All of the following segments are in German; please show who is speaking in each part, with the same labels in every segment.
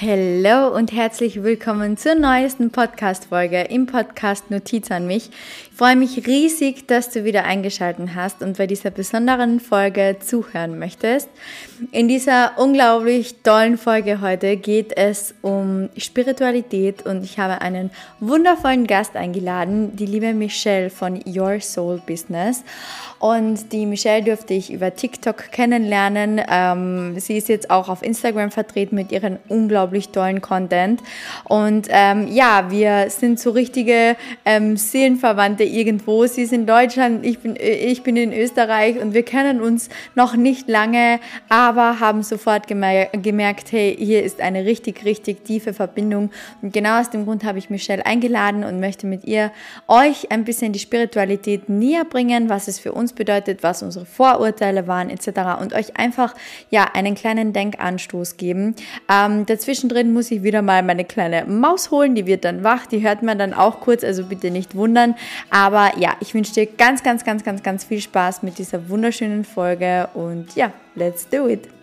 Speaker 1: Hallo und herzlich willkommen zur neuesten Podcast-Folge im Podcast Notiz an mich. Ich freue mich riesig, dass du wieder eingeschaltet hast und bei dieser besonderen Folge zuhören möchtest. In dieser unglaublich tollen Folge heute geht es um Spiritualität und ich habe einen wundervollen Gast eingeladen, die liebe Michelle von Your Soul Business. Und die Michelle durfte ich über TikTok kennenlernen. Ähm, sie ist jetzt auch auf Instagram vertreten mit ihren unglaublich tollen Content. Und ähm, ja, wir sind so richtige ähm, Seelenverwandte irgendwo. Sie ist in Deutschland, ich bin, ich bin in Österreich und wir kennen uns noch nicht lange, aber haben sofort gemer gemerkt, hey, hier ist eine richtig, richtig tiefe Verbindung. Und genau aus dem Grund habe ich Michelle eingeladen und möchte mit ihr euch ein bisschen die Spiritualität näher bringen, was es für uns bedeutet, was unsere Vorurteile waren etc. und euch einfach ja einen kleinen Denkanstoß geben. Ähm, dazwischen drin muss ich wieder mal meine kleine Maus holen, die wird dann wach, die hört man dann auch kurz, also bitte nicht wundern. Aber ja, ich wünsche dir ganz, ganz, ganz, ganz, ganz viel Spaß mit dieser wunderschönen Folge und ja, let's do it.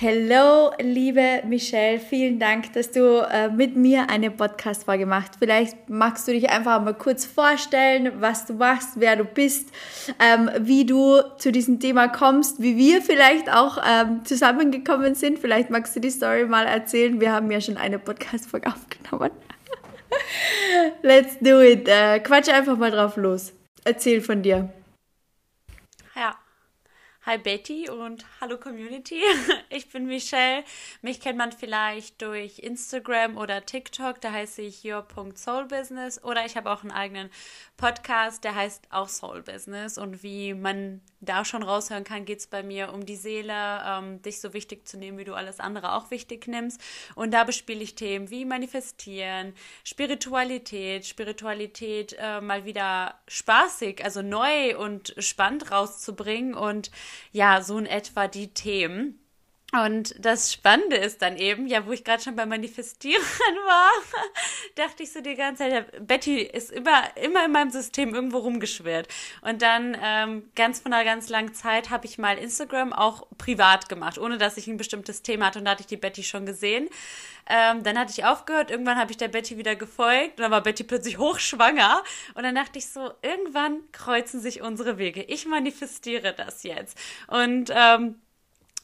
Speaker 1: Hallo, liebe Michelle, vielen Dank, dass du äh, mit mir eine Podcast-Folge machst. Vielleicht magst du dich einfach mal kurz vorstellen, was du machst, wer du bist, ähm, wie du zu diesem Thema kommst, wie wir vielleicht auch ähm, zusammengekommen sind. Vielleicht magst du die Story mal erzählen. Wir haben ja schon eine Podcast-Folge aufgenommen. Let's do it. Äh, quatsch einfach mal drauf los. Erzähl von dir.
Speaker 2: Ja. Hi Betty und hallo Community. Ich bin Michelle. Mich kennt man vielleicht durch Instagram oder TikTok, da heiße ich your.soulbusiness oder ich habe auch einen eigenen Podcast, der heißt auch Soul Business und wie man da schon raushören kann, geht es bei mir um die Seele, ähm, dich so wichtig zu nehmen, wie du alles andere auch wichtig nimmst. Und da bespiele ich Themen wie Manifestieren, Spiritualität, Spiritualität äh, mal wieder spaßig, also neu und spannend rauszubringen und ja, so in etwa die Themen. Und das Spannende ist dann eben, ja, wo ich gerade schon beim Manifestieren war, dachte ich so die ganze Zeit, Betty ist immer, immer in meinem System irgendwo rumgeschwirrt. Und dann ähm, ganz von einer ganz langen Zeit habe ich mal Instagram auch privat gemacht, ohne dass ich ein bestimmtes Thema hatte. Und da hatte ich die Betty schon gesehen. Ähm, dann hatte ich aufgehört, irgendwann habe ich der Betty wieder gefolgt und dann war Betty plötzlich hochschwanger. Und dann dachte ich so, irgendwann kreuzen sich unsere Wege. Ich manifestiere das jetzt. Und ähm,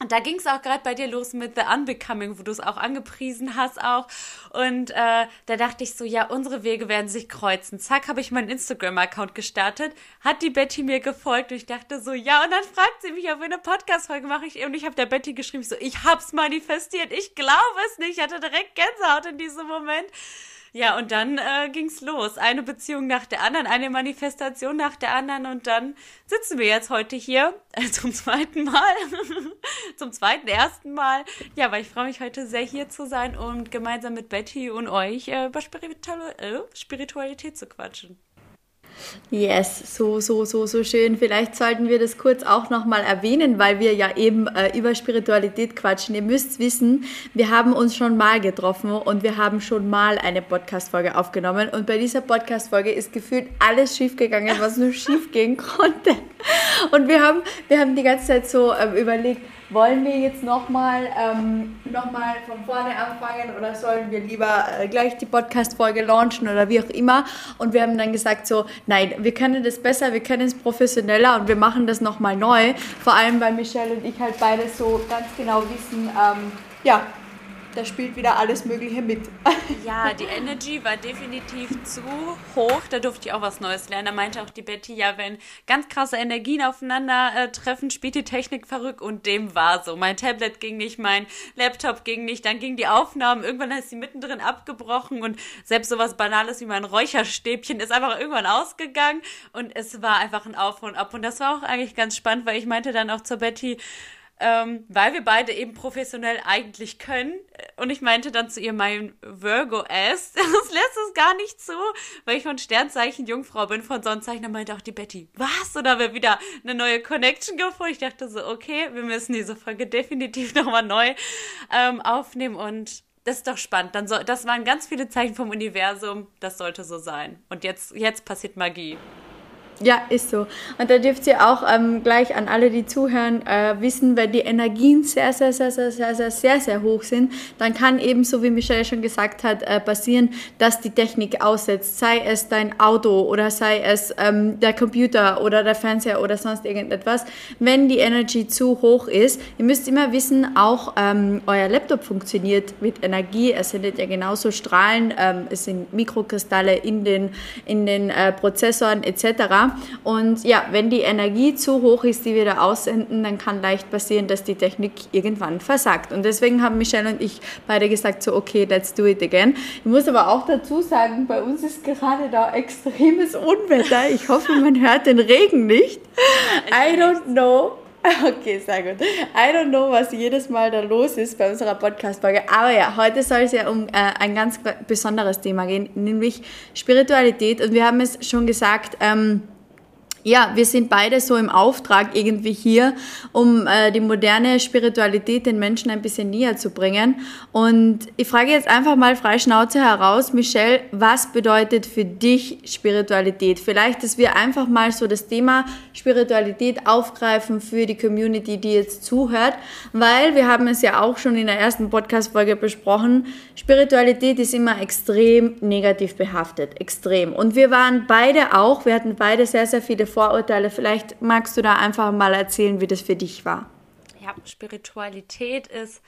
Speaker 2: da ging es auch gerade bei dir los mit The Unbecoming, wo du es auch angepriesen hast auch. Und äh, da dachte ich so, ja, unsere Wege werden sich kreuzen. Zack, habe ich meinen Instagram-Account gestartet, hat die Betty mir gefolgt und ich dachte so, ja, und dann fragt sie mich, ob wir eine Podcast-Folge machen. Ich, und ich habe der Betty geschrieben, so, ich hab's manifestiert, ich glaube es nicht. Ich hatte direkt Gänsehaut in diesem Moment. Ja, und dann äh, ging's los. Eine Beziehung nach der anderen, eine Manifestation nach der anderen und dann sitzen wir jetzt heute hier äh, zum zweiten Mal, zum zweiten, ersten Mal. Ja, weil ich freue mich heute sehr hier zu sein und gemeinsam mit Betty und euch äh, über äh, Spiritualität zu quatschen.
Speaker 1: Yes, so, so, so, so schön. Vielleicht sollten wir das kurz auch nochmal erwähnen, weil wir ja eben äh, über Spiritualität quatschen. Ihr müsst wissen, wir haben uns schon mal getroffen und wir haben schon mal eine Podcast-Folge aufgenommen. Und bei dieser Podcast-Folge ist gefühlt alles schiefgegangen, was nur schiefgehen konnte. Und wir haben, wir haben die ganze Zeit so äh, überlegt, wollen wir jetzt nochmal ähm, noch von vorne anfangen oder sollen wir lieber äh, gleich die Podcast-Folge launchen oder wie auch immer? Und wir haben dann gesagt so, nein, wir können das besser, wir können es professioneller und wir machen das nochmal neu. Vor allem, weil Michelle und ich halt beide so ganz genau wissen, ähm, ja, da spielt wieder alles Mögliche mit.
Speaker 2: Ja, die Energy war definitiv zu hoch. Da durfte ich auch was Neues lernen. Da meinte auch die Betty, ja, wenn ganz krasse Energien aufeinander äh, treffen, spielt die Technik verrückt. Und dem war so. Mein Tablet ging nicht, mein Laptop ging nicht, dann ging die Aufnahme. Irgendwann ist sie mittendrin abgebrochen und selbst sowas Banales wie mein Räucherstäbchen ist einfach irgendwann ausgegangen. Und es war einfach ein Auf und Ab. Und das war auch eigentlich ganz spannend, weil ich meinte dann auch zur Betty, ähm, weil wir beide eben professionell eigentlich können. Und ich meinte dann zu ihr, mein Virgo-Ass, das lässt es gar nicht zu, weil ich von Sternzeichen Jungfrau bin, von Sonnenzeichen. Da meinte auch die Betty, was? Und da haben wir wieder eine neue Connection gefunden. Ich dachte so, okay, wir müssen diese Folge definitiv nochmal neu ähm, aufnehmen und das ist doch spannend. Dann so, das waren ganz viele Zeichen vom Universum. Das sollte so sein. Und jetzt, jetzt passiert Magie.
Speaker 1: Ja, ist so. Und da dürft ihr auch ähm, gleich an alle, die zuhören, äh, wissen, wenn die Energien sehr, sehr, sehr, sehr, sehr, sehr, sehr, sehr hoch sind, dann kann eben, so wie Michelle schon gesagt hat, äh, passieren, dass die Technik aussetzt. Sei es dein Auto oder sei es ähm, der Computer oder der Fernseher oder sonst irgendetwas. Wenn die Energie zu hoch ist, ihr müsst immer wissen, auch ähm, euer Laptop funktioniert mit Energie. Es sendet ja genauso Strahlen, ähm, es sind Mikrokristalle in den, in den äh, Prozessoren etc. Und ja, wenn die Energie zu hoch ist, die wir da aussenden, dann kann leicht passieren, dass die Technik irgendwann versagt. Und deswegen haben Michelle und ich beide gesagt, so okay, let's do it again. Ich muss aber auch dazu sagen, bei uns ist gerade da extremes Unwetter. Ich hoffe, man hört den Regen nicht. I don't know. Okay, sehr gut. I don't know, was jedes Mal da los ist bei unserer Podcast-Folge. Aber ja, heute soll es ja um äh, ein ganz besonderes Thema gehen, nämlich Spiritualität. Und wir haben es schon gesagt, ähm, ja, wir sind beide so im Auftrag irgendwie hier, um äh, die moderne Spiritualität den Menschen ein bisschen näher zu bringen. Und ich frage jetzt einfach mal frei Schnauze heraus, Michelle, was bedeutet für dich Spiritualität? Vielleicht, dass wir einfach mal so das Thema Spiritualität aufgreifen für die Community, die jetzt zuhört, weil wir haben es ja auch schon in der ersten Podcast-Folge besprochen. Spiritualität ist immer extrem negativ behaftet, extrem. Und wir waren beide auch, wir hatten beide sehr, sehr viele Vorurteile. Vielleicht magst du da einfach mal erzählen, wie das für dich war.
Speaker 2: Ja, Spiritualität ist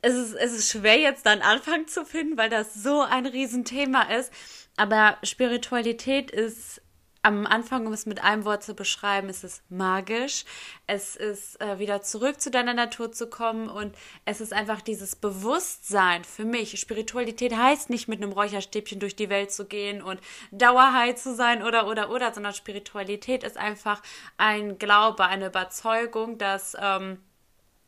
Speaker 2: es ist, es ist schwer jetzt einen Anfang zu finden, weil das so ein Riesenthema ist. Aber Spiritualität ist am Anfang, um es mit einem Wort zu beschreiben, ist es magisch. Es ist äh, wieder zurück zu deiner Natur zu kommen und es ist einfach dieses Bewusstsein für mich. Spiritualität heißt nicht mit einem Räucherstäbchen durch die Welt zu gehen und dauerhigh zu sein oder oder oder, sondern Spiritualität ist einfach ein Glaube, eine Überzeugung, dass ähm,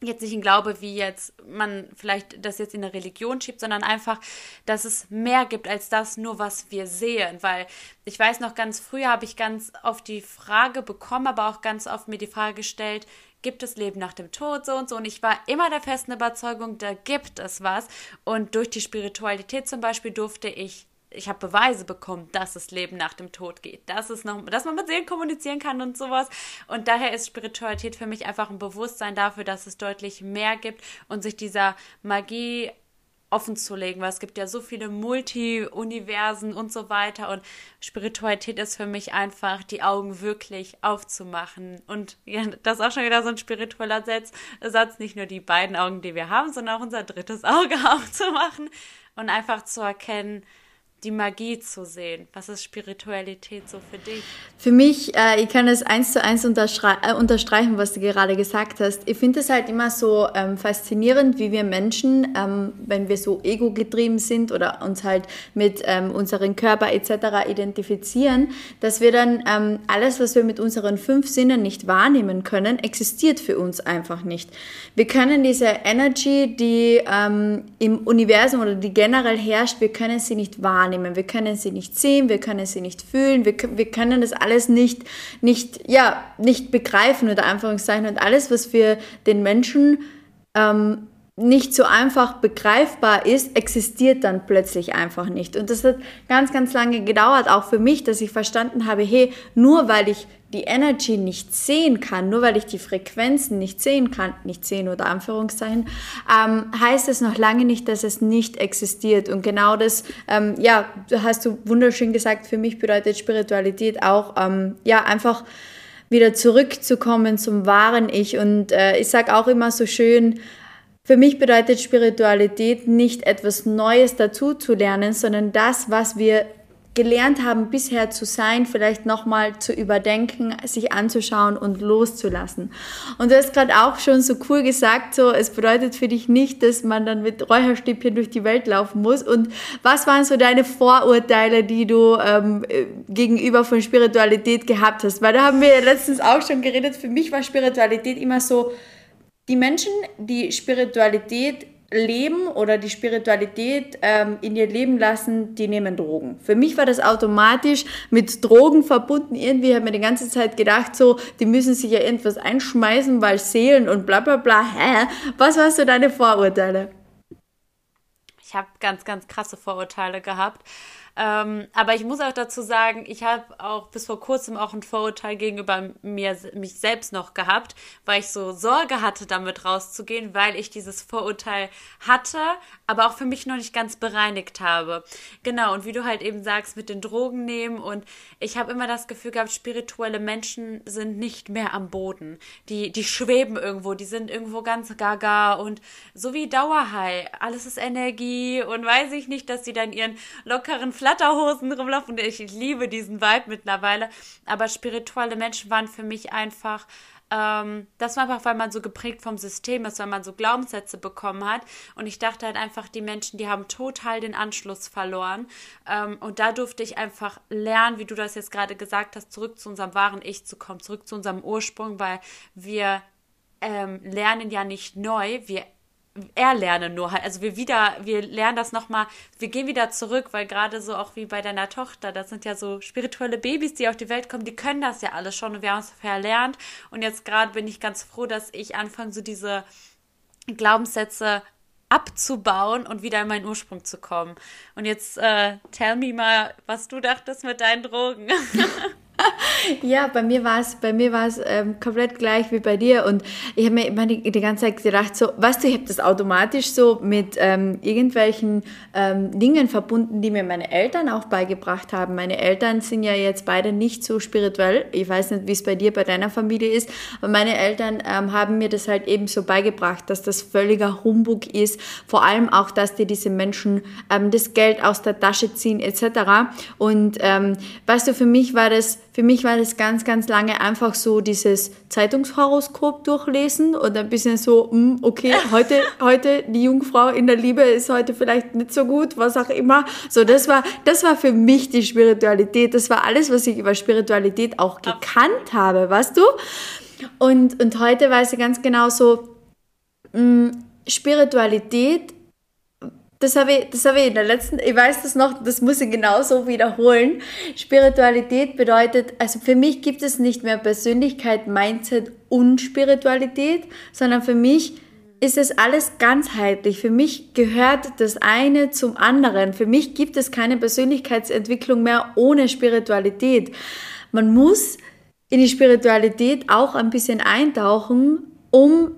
Speaker 2: jetzt nicht ein Glaube, wie jetzt man vielleicht das jetzt in der Religion schiebt, sondern einfach, dass es mehr gibt als das nur, was wir sehen. Weil ich weiß noch ganz früher habe ich ganz oft die Frage bekommen, aber auch ganz oft mir die Frage gestellt, gibt es Leben nach dem Tod so und so. Und ich war immer der festen Überzeugung, da gibt es was. Und durch die Spiritualität zum Beispiel durfte ich ich habe Beweise bekommen, dass es Leben nach dem Tod geht, dass es noch, dass man mit Seelen kommunizieren kann und sowas. Und daher ist Spiritualität für mich einfach ein Bewusstsein dafür, dass es deutlich mehr gibt und sich dieser Magie offen zu legen, weil es gibt ja so viele Multi-Universen und so weiter. Und Spiritualität ist für mich einfach, die Augen wirklich aufzumachen. Und ja, das ist auch schon wieder so ein spiritueller Satz, Satz, nicht nur die beiden Augen, die wir haben, sondern auch unser drittes Auge aufzumachen und einfach zu erkennen, die Magie zu sehen? Was ist Spiritualität so für dich?
Speaker 1: Für mich, äh, ich kann es eins zu eins äh, unterstreichen, was du gerade gesagt hast. Ich finde es halt immer so ähm, faszinierend, wie wir Menschen, ähm, wenn wir so ego-getrieben sind oder uns halt mit ähm, unserem Körper etc. identifizieren, dass wir dann ähm, alles, was wir mit unseren fünf Sinnen nicht wahrnehmen können, existiert für uns einfach nicht. Wir können diese Energy, die ähm, im Universum oder die generell herrscht, wir können sie nicht wahrnehmen wahrnehmen. Wir können sie nicht sehen, wir können sie nicht fühlen, wir, wir können das alles nicht, nicht, ja, nicht begreifen, oder Anführungszeichen. Und alles, was für den Menschen ähm, nicht so einfach begreifbar ist, existiert dann plötzlich einfach nicht. Und das hat ganz, ganz lange gedauert, auch für mich, dass ich verstanden habe, hey, nur weil ich die Energy nicht sehen kann, nur weil ich die Frequenzen nicht sehen kann, nicht sehen oder Anführungszeichen, ähm, heißt es noch lange nicht, dass es nicht existiert. Und genau das, ähm, ja, hast du wunderschön gesagt, für mich bedeutet Spiritualität auch, ähm, ja, einfach wieder zurückzukommen zum wahren Ich. Und äh, ich sage auch immer so schön, für mich bedeutet Spiritualität nicht etwas Neues dazu zu lernen, sondern das, was wir gelernt haben, bisher zu sein, vielleicht nochmal zu überdenken, sich anzuschauen und loszulassen. Und du hast gerade auch schon so cool gesagt, so, es bedeutet für dich nicht, dass man dann mit Räucherstäbchen durch die Welt laufen muss. Und was waren so deine Vorurteile, die du ähm, gegenüber von Spiritualität gehabt hast? Weil da haben wir ja letztens auch schon geredet, für mich war Spiritualität immer so, die Menschen, die Spiritualität leben oder die Spiritualität ähm, in ihr Leben lassen, die nehmen Drogen. Für mich war das automatisch mit Drogen verbunden. Irgendwie habe mir die ganze Zeit gedacht, so, die müssen sich ja irgendwas einschmeißen, weil Seelen und bla bla bla. Hä? Was waren so deine Vorurteile?
Speaker 2: ich habe ganz, ganz krasse Vorurteile gehabt. Ähm, aber ich muss auch dazu sagen, ich habe auch bis vor kurzem auch ein Vorurteil gegenüber mir, mich selbst noch gehabt, weil ich so Sorge hatte, damit rauszugehen, weil ich dieses Vorurteil hatte, aber auch für mich noch nicht ganz bereinigt habe. Genau, und wie du halt eben sagst, mit den Drogen nehmen und ich habe immer das Gefühl gehabt, spirituelle Menschen sind nicht mehr am Boden. Die, die schweben irgendwo, die sind irgendwo ganz gaga und so wie Dauerhigh. Alles ist Energie und weiß ich nicht, dass sie dann ihren lockeren Flatterhosen rumlaufen. Ich liebe diesen Vibe mittlerweile. Aber spirituelle Menschen waren für mich einfach ähm, das war einfach, weil man so geprägt vom System ist, weil man so Glaubenssätze bekommen hat. Und ich dachte halt einfach, die Menschen, die haben total den Anschluss verloren. Ähm, und da durfte ich einfach lernen, wie du das jetzt gerade gesagt hast, zurück zu unserem wahren Ich zu kommen, zurück zu unserem Ursprung, weil wir ähm, lernen ja nicht neu, wir erlernen nur halt. Also wir wieder, wir lernen das nochmal, wir gehen wieder zurück, weil gerade so auch wie bei deiner Tochter, das sind ja so spirituelle Babys, die auf die Welt kommen, die können das ja alles schon und wir haben es verlernt. Und jetzt gerade bin ich ganz froh, dass ich anfange, so diese Glaubenssätze abzubauen und wieder in meinen Ursprung zu kommen. Und jetzt äh, tell me mal, was du dachtest mit deinen Drogen.
Speaker 1: ja, bei mir war es, bei mir war es ähm, komplett gleich wie bei dir und ich habe mir immer die, die, ganze Zeit gedacht, so, weißt du, ich habe das automatisch so mit ähm, irgendwelchen ähm, Dingen verbunden, die mir meine Eltern auch beigebracht haben. Meine Eltern sind ja jetzt beide nicht so spirituell. Ich weiß nicht, wie es bei dir, bei deiner Familie ist, aber meine Eltern ähm, haben mir das halt eben so beigebracht, dass das völliger Humbug ist. Vor allem auch, dass dir diese Menschen ähm, das Geld aus der Tasche ziehen etc. Und ähm, weißt du, für mich war das für mich war das ganz, ganz lange einfach so dieses Zeitungshoroskop durchlesen und ein bisschen so, hm, okay, heute, heute die Jungfrau in der Liebe ist heute vielleicht nicht so gut, was auch immer. So, das war, das war für mich die Spiritualität. Das war alles, was ich über Spiritualität auch gekannt habe, weißt du? Und, und heute weiß ich ganz genau so, hm, Spiritualität das habe ich, das habe ich in der letzten, ich weiß das noch, das muss ich genauso wiederholen. Spiritualität bedeutet, also für mich gibt es nicht mehr Persönlichkeit, Mindset und Spiritualität, sondern für mich ist es alles ganzheitlich. Für mich gehört das eine zum anderen. Für mich gibt es keine Persönlichkeitsentwicklung mehr ohne Spiritualität. Man muss in die Spiritualität auch ein bisschen eintauchen, um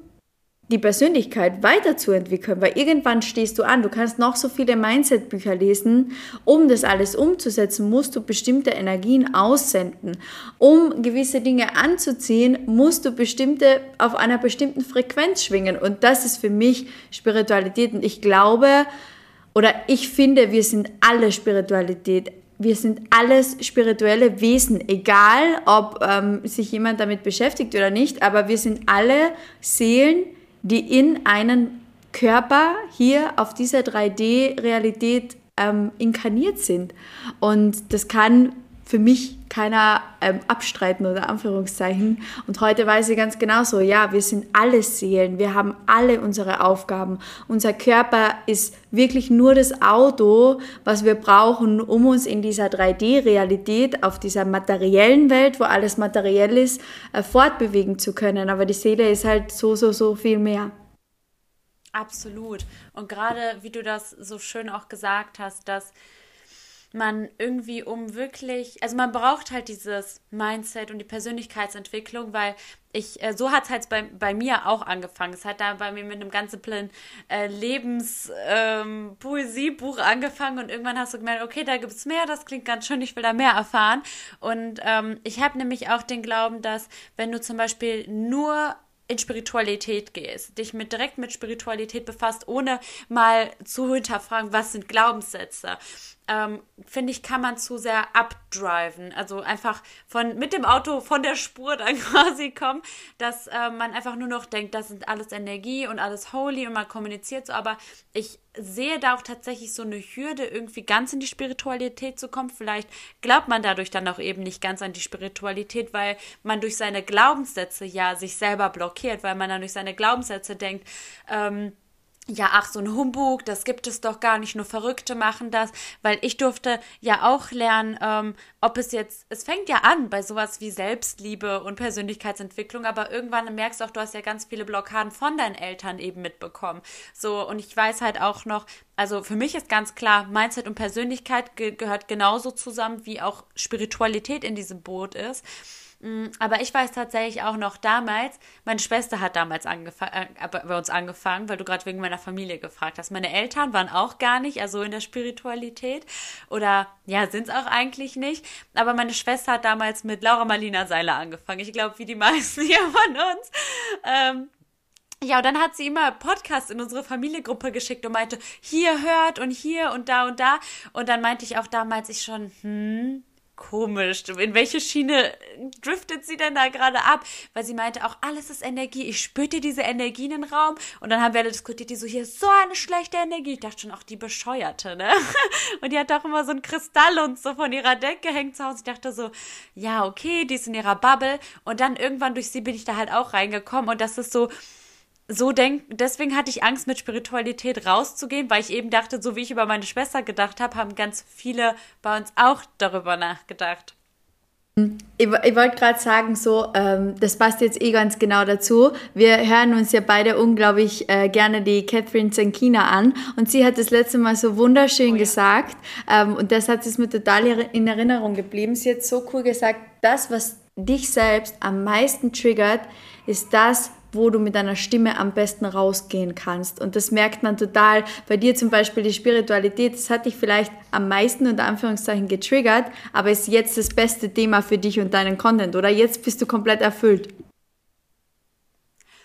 Speaker 1: die Persönlichkeit weiterzuentwickeln, weil irgendwann stehst du an, du kannst noch so viele Mindset-Bücher lesen, um das alles umzusetzen, musst du bestimmte Energien aussenden. Um gewisse Dinge anzuziehen, musst du bestimmte, auf einer bestimmten Frequenz schwingen und das ist für mich Spiritualität und ich glaube, oder ich finde, wir sind alle Spiritualität. Wir sind alles spirituelle Wesen, egal ob ähm, sich jemand damit beschäftigt oder nicht, aber wir sind alle Seelen, die in einen Körper hier auf dieser 3D-Realität ähm, inkarniert sind. Und das kann für mich keiner ähm, abstreiten oder Anführungszeichen. Und heute weiß ich ganz genau so, ja, wir sind alle Seelen, wir haben alle unsere Aufgaben. Unser Körper ist wirklich nur das Auto, was wir brauchen, um uns in dieser 3D-Realität, auf dieser materiellen Welt, wo alles materiell ist, äh, fortbewegen zu können. Aber die Seele ist halt so, so, so viel mehr.
Speaker 2: Absolut. Und gerade wie du das so schön auch gesagt hast, dass man irgendwie um wirklich, also man braucht halt dieses Mindset und die Persönlichkeitsentwicklung, weil ich, äh, so hat es halt bei, bei mir auch angefangen. Es hat da bei mir mit einem ganzen Plan äh, Lebenspoesiebuch ähm, angefangen und irgendwann hast du gemerkt, okay, da gibt es mehr, das klingt ganz schön, ich will da mehr erfahren. Und ähm, ich habe nämlich auch den Glauben, dass wenn du zum Beispiel nur in Spiritualität gehst, dich mit direkt mit Spiritualität befasst, ohne mal zu hinterfragen, was sind Glaubenssätze, ähm, finde ich, kann man zu sehr abdriven. Also einfach von mit dem Auto von der Spur dann quasi kommen, dass äh, man einfach nur noch denkt, das sind alles Energie und alles holy und man kommuniziert so. Aber ich sehe da auch tatsächlich so eine Hürde, irgendwie ganz in die Spiritualität zu kommen. Vielleicht glaubt man dadurch dann auch eben nicht ganz an die Spiritualität, weil man durch seine Glaubenssätze ja sich selber blockiert, weil man dann durch seine Glaubenssätze denkt, ähm, ja, ach, so ein Humbug, das gibt es doch gar nicht, nur Verrückte machen das, weil ich durfte ja auch lernen, ähm, ob es jetzt, es fängt ja an bei sowas wie Selbstliebe und Persönlichkeitsentwicklung, aber irgendwann merkst du auch, du hast ja ganz viele Blockaden von deinen Eltern eben mitbekommen. So, und ich weiß halt auch noch, also für mich ist ganz klar, Mindset und Persönlichkeit ge gehört genauso zusammen, wie auch Spiritualität in diesem Boot ist. Mm, aber ich weiß tatsächlich auch noch damals, meine Schwester hat damals äh, bei uns angefangen, weil du gerade wegen meiner Familie gefragt hast. Meine Eltern waren auch gar nicht, also in der Spiritualität. Oder ja, sind es auch eigentlich nicht. Aber meine Schwester hat damals mit Laura Marlina Seiler angefangen. Ich glaube, wie die meisten hier von uns. Ähm, ja, und dann hat sie immer Podcasts in unsere Familiengruppe geschickt und meinte, hier hört und hier und da und da. Und dann meinte ich auch damals ich schon, hm, komisch. In welche Schiene driftet sie denn da gerade ab? Weil sie meinte auch, alles ist Energie. Ich spürte diese Energie in den Raum. Und dann haben wir alle diskutiert, die so, hier ist so eine schlechte Energie. Ich dachte schon, auch die Bescheuerte, ne? Und die hat auch immer so ein Kristall und so von ihrer Decke hängt zu Hause. Ich dachte so, ja, okay, die ist in ihrer Bubble. Und dann irgendwann durch sie bin ich da halt auch reingekommen. Und das ist so, so denk, deswegen hatte ich Angst, mit Spiritualität rauszugehen, weil ich eben dachte, so wie ich über meine Schwester gedacht habe, haben ganz viele bei uns auch darüber nachgedacht.
Speaker 1: Ich, ich wollte gerade sagen, so, ähm, das passt jetzt eh ganz genau dazu. Wir hören uns ja beide unglaublich äh, gerne die Catherine Zankina an und sie hat das letzte Mal so wunderschön oh, ja. gesagt ähm, und das hat es mir total in Erinnerung geblieben. Sie hat so cool gesagt, das, was dich selbst am meisten triggert, ist das, wo du mit deiner Stimme am besten rausgehen kannst. Und das merkt man total. Bei dir zum Beispiel die Spiritualität, das hat dich vielleicht am meisten unter Anführungszeichen getriggert, aber ist jetzt das beste Thema für dich und deinen Content, oder? Jetzt bist du komplett erfüllt.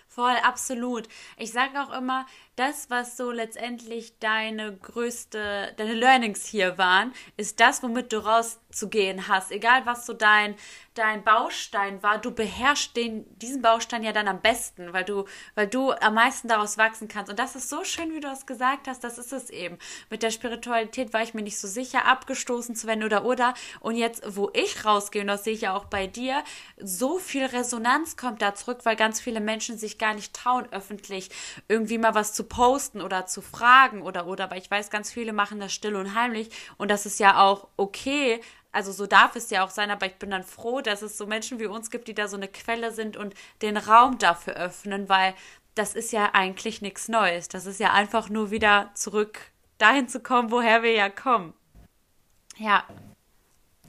Speaker 2: Voll, absolut. Ich sage auch immer, das, was so letztendlich deine größte, deine Learnings hier waren, ist das, womit du rauszugehen hast. Egal, was so dein, dein Baustein war, du beherrschst den, diesen Baustein ja dann am besten, weil du, weil du am meisten daraus wachsen kannst. Und das ist so schön, wie du es gesagt hast, das ist es eben. Mit der Spiritualität war ich mir nicht so sicher, abgestoßen zu werden oder oder. Und jetzt, wo ich rausgehe, und das sehe ich ja auch bei dir, so viel Resonanz kommt da zurück, weil ganz viele Menschen sich gar nicht trauen, öffentlich irgendwie mal was zu posten oder zu fragen oder oder, aber ich weiß, ganz viele machen das still und heimlich und das ist ja auch okay, also so darf es ja auch sein, aber ich bin dann froh, dass es so Menschen wie uns gibt, die da so eine Quelle sind und den Raum dafür öffnen, weil das ist ja eigentlich nichts Neues. Das ist ja einfach nur wieder zurück dahin zu kommen, woher wir ja kommen. Ja.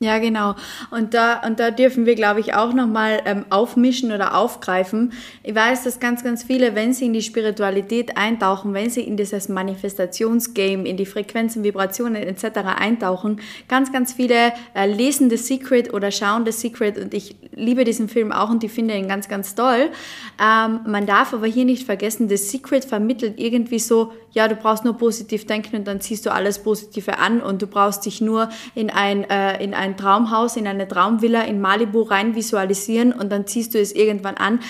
Speaker 1: Ja, genau. Und da, und da dürfen wir, glaube ich, auch nochmal ähm, aufmischen oder aufgreifen. Ich weiß, dass ganz, ganz viele, wenn sie in die Spiritualität eintauchen, wenn sie in dieses Manifestationsgame, in die Frequenzen, Vibrationen etc. eintauchen, ganz, ganz viele äh, lesen The Secret oder schauen The Secret und ich liebe diesen Film auch und ich finde ihn ganz, ganz toll. Ähm, man darf aber hier nicht vergessen, The Secret vermittelt irgendwie so, ja, du brauchst nur positiv denken und dann ziehst du alles Positive an und du brauchst dich nur in ein, äh, in ein Traumhaus, in eine Traumvilla in Malibu rein visualisieren und dann ziehst du es irgendwann an.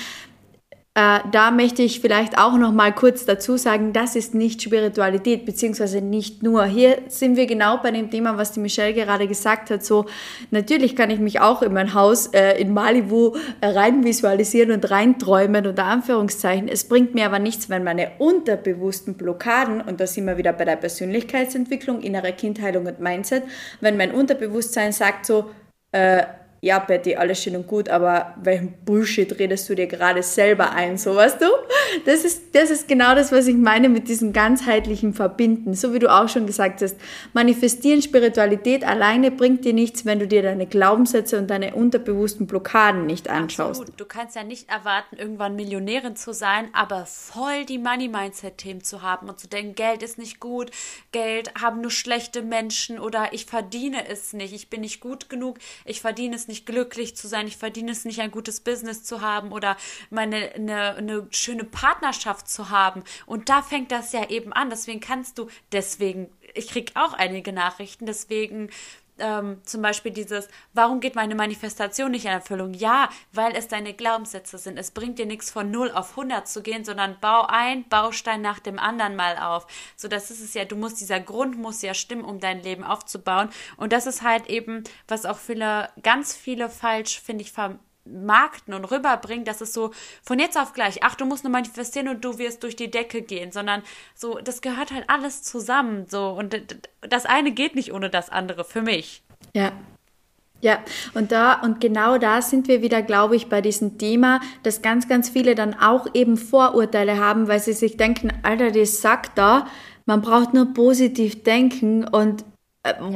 Speaker 1: Äh, da möchte ich vielleicht auch noch mal kurz dazu sagen, das ist nicht Spiritualität, beziehungsweise nicht nur. Hier sind wir genau bei dem Thema, was die Michelle gerade gesagt hat. So, natürlich kann ich mich auch in mein Haus äh, in Malibu äh, rein visualisieren und reinträumen, unter Anführungszeichen. Es bringt mir aber nichts, wenn meine unterbewussten Blockaden, und da sind wir wieder bei der Persönlichkeitsentwicklung, innere Kindheilung und Mindset, wenn mein Unterbewusstsein sagt so, äh, ja, Betty, alles schön und gut, aber welchen Bullshit redest du dir gerade selber ein, so weißt du? Das ist, das ist genau das, was ich meine mit diesem ganzheitlichen Verbinden. So wie du auch schon gesagt hast, manifestieren Spiritualität alleine bringt dir nichts, wenn du dir deine Glaubenssätze und deine unterbewussten Blockaden nicht anschaust.
Speaker 2: Absolut. Du kannst ja nicht erwarten, irgendwann Millionärin zu sein, aber voll die Money-Mindset-Themen zu haben und zu denken, Geld ist nicht gut, Geld haben nur schlechte Menschen oder ich verdiene es nicht, ich bin nicht gut genug, ich verdiene es nicht glücklich zu sein, ich verdiene es nicht ein gutes Business zu haben oder meine eine, eine schöne Partnerschaft zu haben. Und da fängt das ja eben an. Deswegen kannst du, deswegen, ich kriege auch einige Nachrichten, deswegen ähm, zum Beispiel dieses, warum geht meine Manifestation nicht in Erfüllung? Ja, weil es deine Glaubenssätze sind. Es bringt dir nichts von 0 auf 100 zu gehen, sondern bau ein Baustein nach dem anderen mal auf. So, das ist es ja, du musst, dieser Grund muss ja stimmen, um dein Leben aufzubauen. Und das ist halt eben, was auch viele, ganz viele falsch, finde ich, ver markten und rüberbringen, dass es so von jetzt auf gleich, ach, du musst nur manifestieren und du wirst durch die Decke gehen, sondern so, das gehört halt alles zusammen, so, und das eine geht nicht ohne das andere, für mich.
Speaker 1: Ja, ja, und da und genau da sind wir wieder, glaube ich, bei diesem Thema, dass ganz, ganz viele dann auch eben Vorurteile haben, weil sie sich denken, Alter, das sagt da, man braucht nur positiv denken und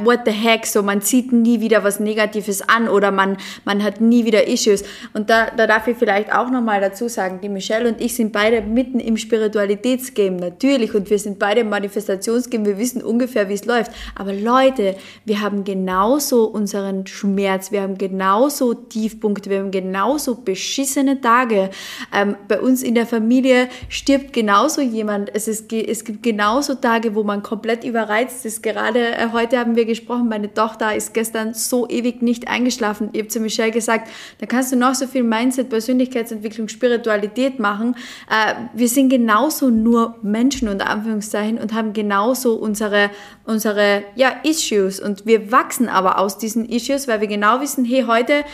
Speaker 1: what the heck, so man zieht nie wieder was Negatives an oder man, man hat nie wieder Issues. Und da, da darf ich vielleicht auch nochmal dazu sagen, die Michelle und ich sind beide mitten im Spiritualitätsgame, natürlich, und wir sind beide im Manifestationsgame, wir wissen ungefähr, wie es läuft. Aber Leute, wir haben genauso unseren Schmerz, wir haben genauso Tiefpunkte, wir haben genauso beschissene Tage. Ähm, bei uns in der Familie stirbt genauso jemand. Es, ist, es gibt genauso Tage, wo man komplett überreizt ist. Gerade äh, heute haben wir gesprochen, meine Tochter ist gestern so ewig nicht eingeschlafen. Ich habe zu Michelle gesagt, da kannst du noch so viel Mindset, Persönlichkeitsentwicklung, Spiritualität machen. Äh, wir sind genauso nur Menschen unter Anführungszeichen und haben genauso unsere, unsere ja, Issues. Und wir wachsen aber aus diesen Issues, weil wir genau wissen, hey, heute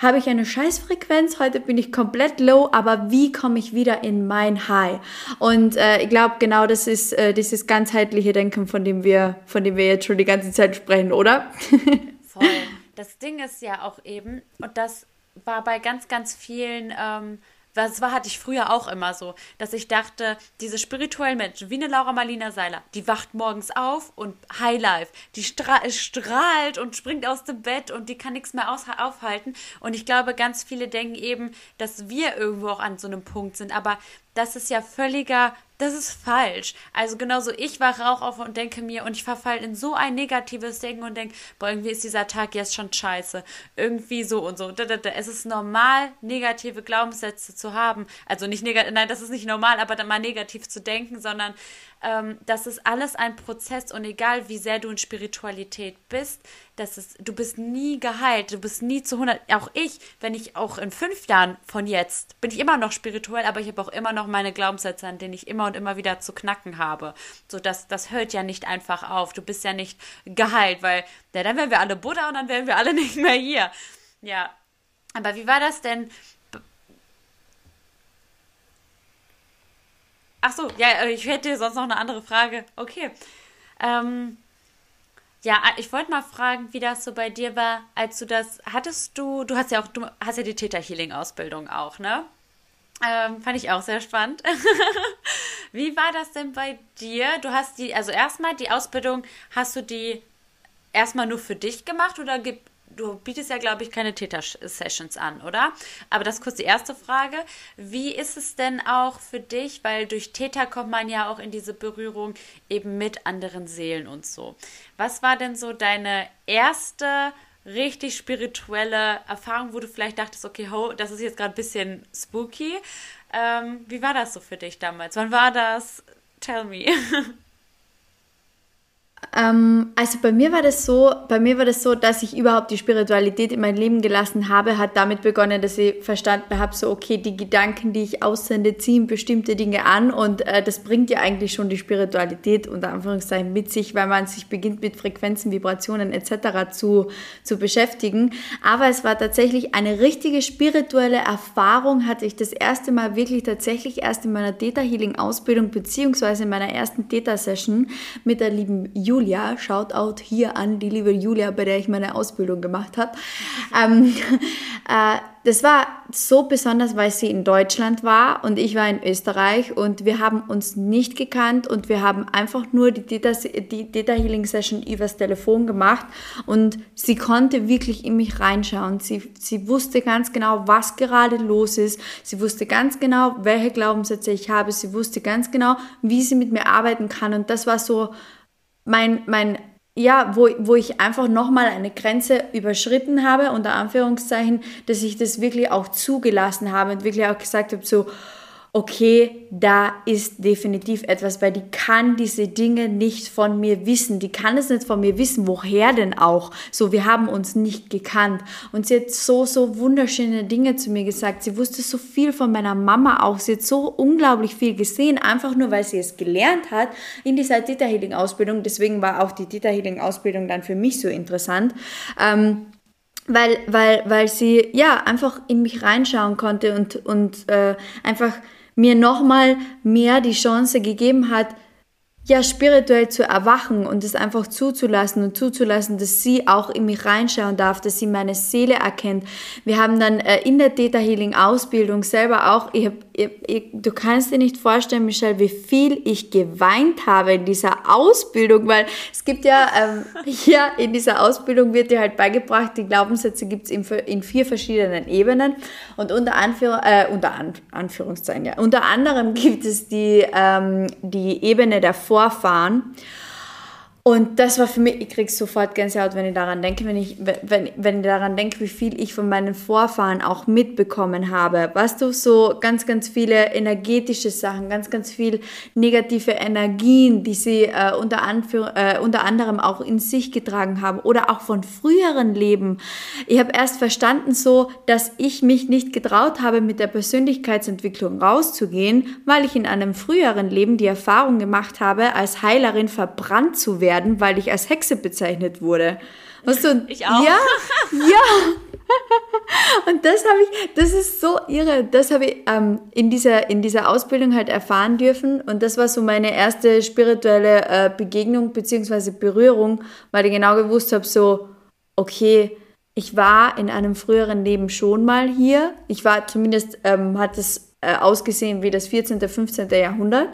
Speaker 1: habe ich eine Scheißfrequenz, heute bin ich komplett low, aber wie komme ich wieder in mein High? Und äh, ich glaube, genau das ist äh, dieses ganzheitliche Denken, von dem wir, von dem wir jetzt schon die ganze Zeit sprechen, oder?
Speaker 2: Voll. Das Ding ist ja auch eben, und das war bei ganz, ganz vielen ähm, das war, hatte ich früher auch immer so, dass ich dachte, diese spirituellen Menschen, wie eine Laura Marlina Seiler, die wacht morgens auf und Highlife, die stra strahlt und springt aus dem Bett und die kann nichts mehr aufhalten. Und ich glaube, ganz viele denken eben, dass wir irgendwo auch an so einem Punkt sind. Aber das ist ja völliger, das ist falsch. Also genauso ich wache auch auf und denke mir und ich verfalle in so ein negatives Denken und denke, boah, irgendwie ist dieser Tag jetzt schon scheiße. Irgendwie so und so. Es ist normal, negative Glaubenssätze zu haben. Also nicht negativ, nein, das ist nicht normal, aber dann mal negativ zu denken, sondern ähm, das ist alles ein Prozess und egal wie sehr du in Spiritualität bist, das ist, du bist nie geheilt, du bist nie zu 100, auch ich, wenn ich auch in fünf Jahren von jetzt, bin ich immer noch spirituell, aber ich habe auch immer noch meine Glaubenssätze, an denen ich immer und immer wieder zu knacken habe. So, das, das hört ja nicht einfach auf, du bist ja nicht geheilt, weil, ja, dann wären wir alle Buddha und dann wären wir alle nicht mehr hier. Ja, aber wie war das denn Ach so, ja, äh, ich hätte sonst noch eine andere Frage. Okay. Ähm, ja, äh, ich wollte mal fragen, wie das so bei dir war, als du das hattest du, du hast ja auch, du hast ja die Theta Healing Ausbildung auch, ne? Ähm, fand ich auch sehr spannend. wie war das denn bei dir? Du hast die, also erstmal die Ausbildung, hast du die erstmal nur für dich gemacht oder gibt du bietest ja, glaube ich, keine Täter-Sessions an, oder? Aber das ist kurz die erste Frage. Wie ist es denn auch für dich, weil durch Täter kommt man ja auch in diese Berührung eben mit anderen Seelen und so. Was war denn so deine erste richtig spirituelle Erfahrung, wo du vielleicht dachtest, okay, ho, das ist jetzt gerade ein bisschen spooky. Ähm, wie war das so für dich damals? Wann war das? Tell me.
Speaker 1: Ähm, also bei mir war das so, bei mir war das so, dass ich überhaupt die Spiritualität in mein Leben gelassen habe, hat damit begonnen, dass ich verstanden habe, so okay, die Gedanken, die ich aussende, ziehen bestimmte Dinge an und äh, das bringt ja eigentlich schon die Spiritualität unter Anführungszeichen mit sich, weil man sich beginnt mit Frequenzen, Vibrationen etc. zu, zu beschäftigen. Aber es war tatsächlich eine richtige spirituelle Erfahrung, hatte ich das erste Mal wirklich tatsächlich erst in meiner Theta Healing Ausbildung beziehungsweise in meiner ersten Theta Session mit der lieben Julia, Shoutout hier an die liebe Julia, bei der ich meine Ausbildung gemacht habe. Ähm, äh, das war so besonders, weil sie in Deutschland war und ich war in Österreich und wir haben uns nicht gekannt und wir haben einfach nur die Data, die Data Healing Session übers Telefon gemacht und sie konnte wirklich in mich reinschauen. Sie, sie wusste ganz genau, was gerade los ist. Sie wusste ganz genau, welche Glaubenssätze ich habe. Sie wusste ganz genau, wie sie mit mir arbeiten kann und das war so mein, mein ja, wo, wo ich einfach nochmal eine Grenze überschritten habe, unter Anführungszeichen, dass ich das wirklich auch zugelassen habe und wirklich auch gesagt habe, so, okay, da ist definitiv etwas, weil die kann diese Dinge nicht von mir wissen. Die kann es nicht von mir wissen. Woher denn auch? So, wir haben uns nicht gekannt. Und sie hat so, so wunderschöne Dinge zu mir gesagt. Sie wusste so viel von meiner Mama auch. Sie hat so unglaublich viel gesehen, einfach nur, weil sie es gelernt hat in dieser Theta Healing Ausbildung. Deswegen war auch die Theta Healing Ausbildung dann für mich so interessant. Ähm, weil, weil, weil sie ja einfach in mich reinschauen konnte und, und äh, einfach mir nochmal mehr die Chance gegeben hat, ja, spirituell zu erwachen und es einfach zuzulassen und zuzulassen, dass sie auch in mich reinschauen darf, dass sie meine Seele erkennt. Wir haben dann äh, in der Theta Healing Ausbildung selber auch, ich hab, ich, ich, du kannst dir nicht vorstellen, Michelle, wie viel ich geweint habe in dieser Ausbildung, weil es gibt ja, ähm, ja, in dieser Ausbildung wird dir halt beigebracht, die Glaubenssätze gibt es in, in, vier verschiedenen Ebenen und unter, Anführ äh, unter An Anführungszeichen, ja, unter anderem gibt es die, ähm, die Ebene der Vor Vorfahren. Und das war für mich, ich kriege sofort Gänsehaut, wenn ich daran denke, wenn ich, wenn, wenn ich daran denke, wie viel ich von meinen Vorfahren auch mitbekommen habe. Weißt du, so ganz, ganz viele energetische Sachen, ganz, ganz viel negative Energien, die sie äh, unter, Anführ äh, unter anderem auch in sich getragen haben oder auch von früheren Leben. Ich habe erst verstanden so, dass ich mich nicht getraut habe, mit der Persönlichkeitsentwicklung rauszugehen, weil ich in einem früheren Leben die Erfahrung gemacht habe, als Heilerin verbrannt zu werden werden, weil ich als Hexe bezeichnet wurde.
Speaker 2: Weißt du, ich auch.
Speaker 1: Ja, ja. Und das habe ich, das ist so irre. Das habe ich ähm, in, dieser, in dieser Ausbildung halt erfahren dürfen. Und das war so meine erste spirituelle äh, Begegnung bzw. Berührung, weil ich genau gewusst habe, so, okay, ich war in einem früheren Leben schon mal hier. Ich war zumindest, ähm, hat es äh, ausgesehen wie das 14., 15. Jahrhundert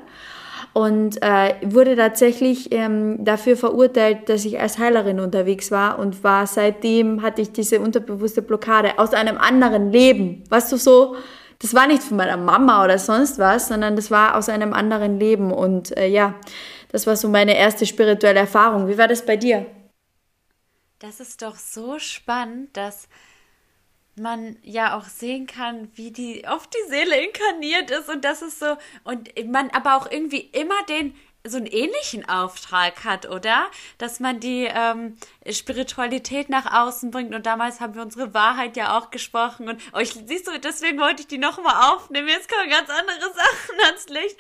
Speaker 1: und äh, wurde tatsächlich ähm, dafür verurteilt, dass ich als Heilerin unterwegs war und war seitdem hatte ich diese unterbewusste Blockade aus einem anderen Leben. Weißt du so? Das war nicht von meiner Mama oder sonst was, sondern das war aus einem anderen Leben und äh, ja, das war so meine erste spirituelle Erfahrung. Wie war das bei dir?
Speaker 2: Das ist doch so spannend, dass man ja auch sehen kann, wie die oft die Seele inkarniert ist und das ist so und man aber auch irgendwie immer den so einen ähnlichen Auftrag hat, oder? Dass man die ähm, Spiritualität nach außen bringt. Und damals haben wir unsere Wahrheit ja auch gesprochen. Und oh, ich, siehst du, deswegen wollte ich die nochmal aufnehmen. Jetzt kommen ganz andere Sachen ans Licht.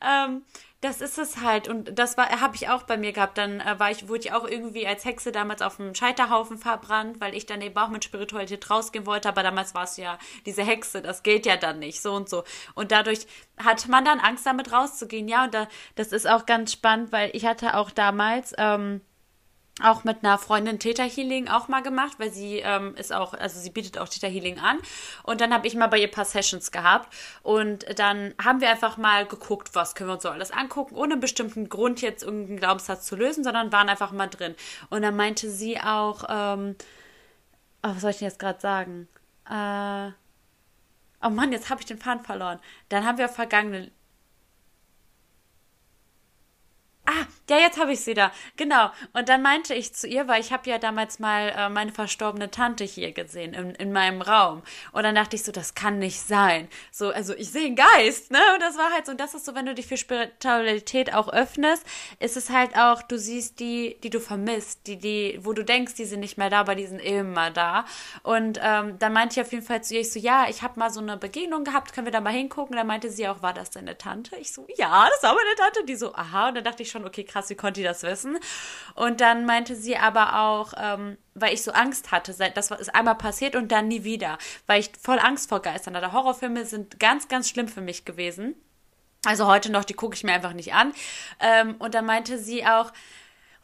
Speaker 2: Ähm, das ist es halt. Und das war, habe ich auch bei mir gehabt. Dann äh, war ich, wurde ich auch irgendwie als Hexe damals auf dem Scheiterhaufen verbrannt, weil ich dann eben auch mit Spiritualität rausgehen wollte. Aber damals war es ja diese Hexe, das geht ja dann nicht, so und so. Und dadurch hat man dann Angst, damit rauszugehen. Ja, und da, das ist auch ganz spannend, weil ich hatte auch damals, ähm, auch mit einer Freundin Theta Healing auch mal gemacht, weil sie ähm, ist auch, also sie bietet auch Theta Healing an. Und dann habe ich mal bei ihr ein paar Sessions gehabt. Und dann haben wir einfach mal geguckt, was können wir uns so alles angucken, ohne bestimmten Grund jetzt irgendeinen Glaubenssatz zu lösen, sondern waren einfach mal drin. Und dann meinte sie auch, ähm, oh, was soll ich denn jetzt gerade sagen? Äh, oh Mann, jetzt habe ich den Faden verloren. Dann haben wir vergangene Ah, ja, jetzt habe ich sie da. Genau. Und dann meinte ich zu ihr, weil ich habe ja damals mal äh, meine verstorbene Tante hier gesehen in, in meinem Raum. Und dann dachte ich so, das kann nicht sein. So, also ich sehe einen Geist, ne? Und das war halt so, und das ist so, wenn du dich für Spiritualität auch öffnest, ist es halt auch, du siehst die, die du vermisst, die, die, wo du denkst, die sind nicht mehr da, aber die sind immer da. Und ähm, dann meinte ich auf jeden Fall zu ihr, ich so, ja, ich habe mal so eine Begegnung gehabt, können wir da mal hingucken? Und dann meinte sie auch, war das deine Tante? Ich so, ja, das war meine Tante. Die so, aha. Und dann dachte ich schon, schon, okay, krass, wie konnte die das wissen? Und dann meinte sie aber auch, ähm, weil ich so Angst hatte, das ist einmal passiert und dann nie wieder, weil ich voll Angst vor Geistern hatte. Horrorfilme sind ganz, ganz schlimm für mich gewesen. Also heute noch, die gucke ich mir einfach nicht an. Ähm, und dann meinte sie auch,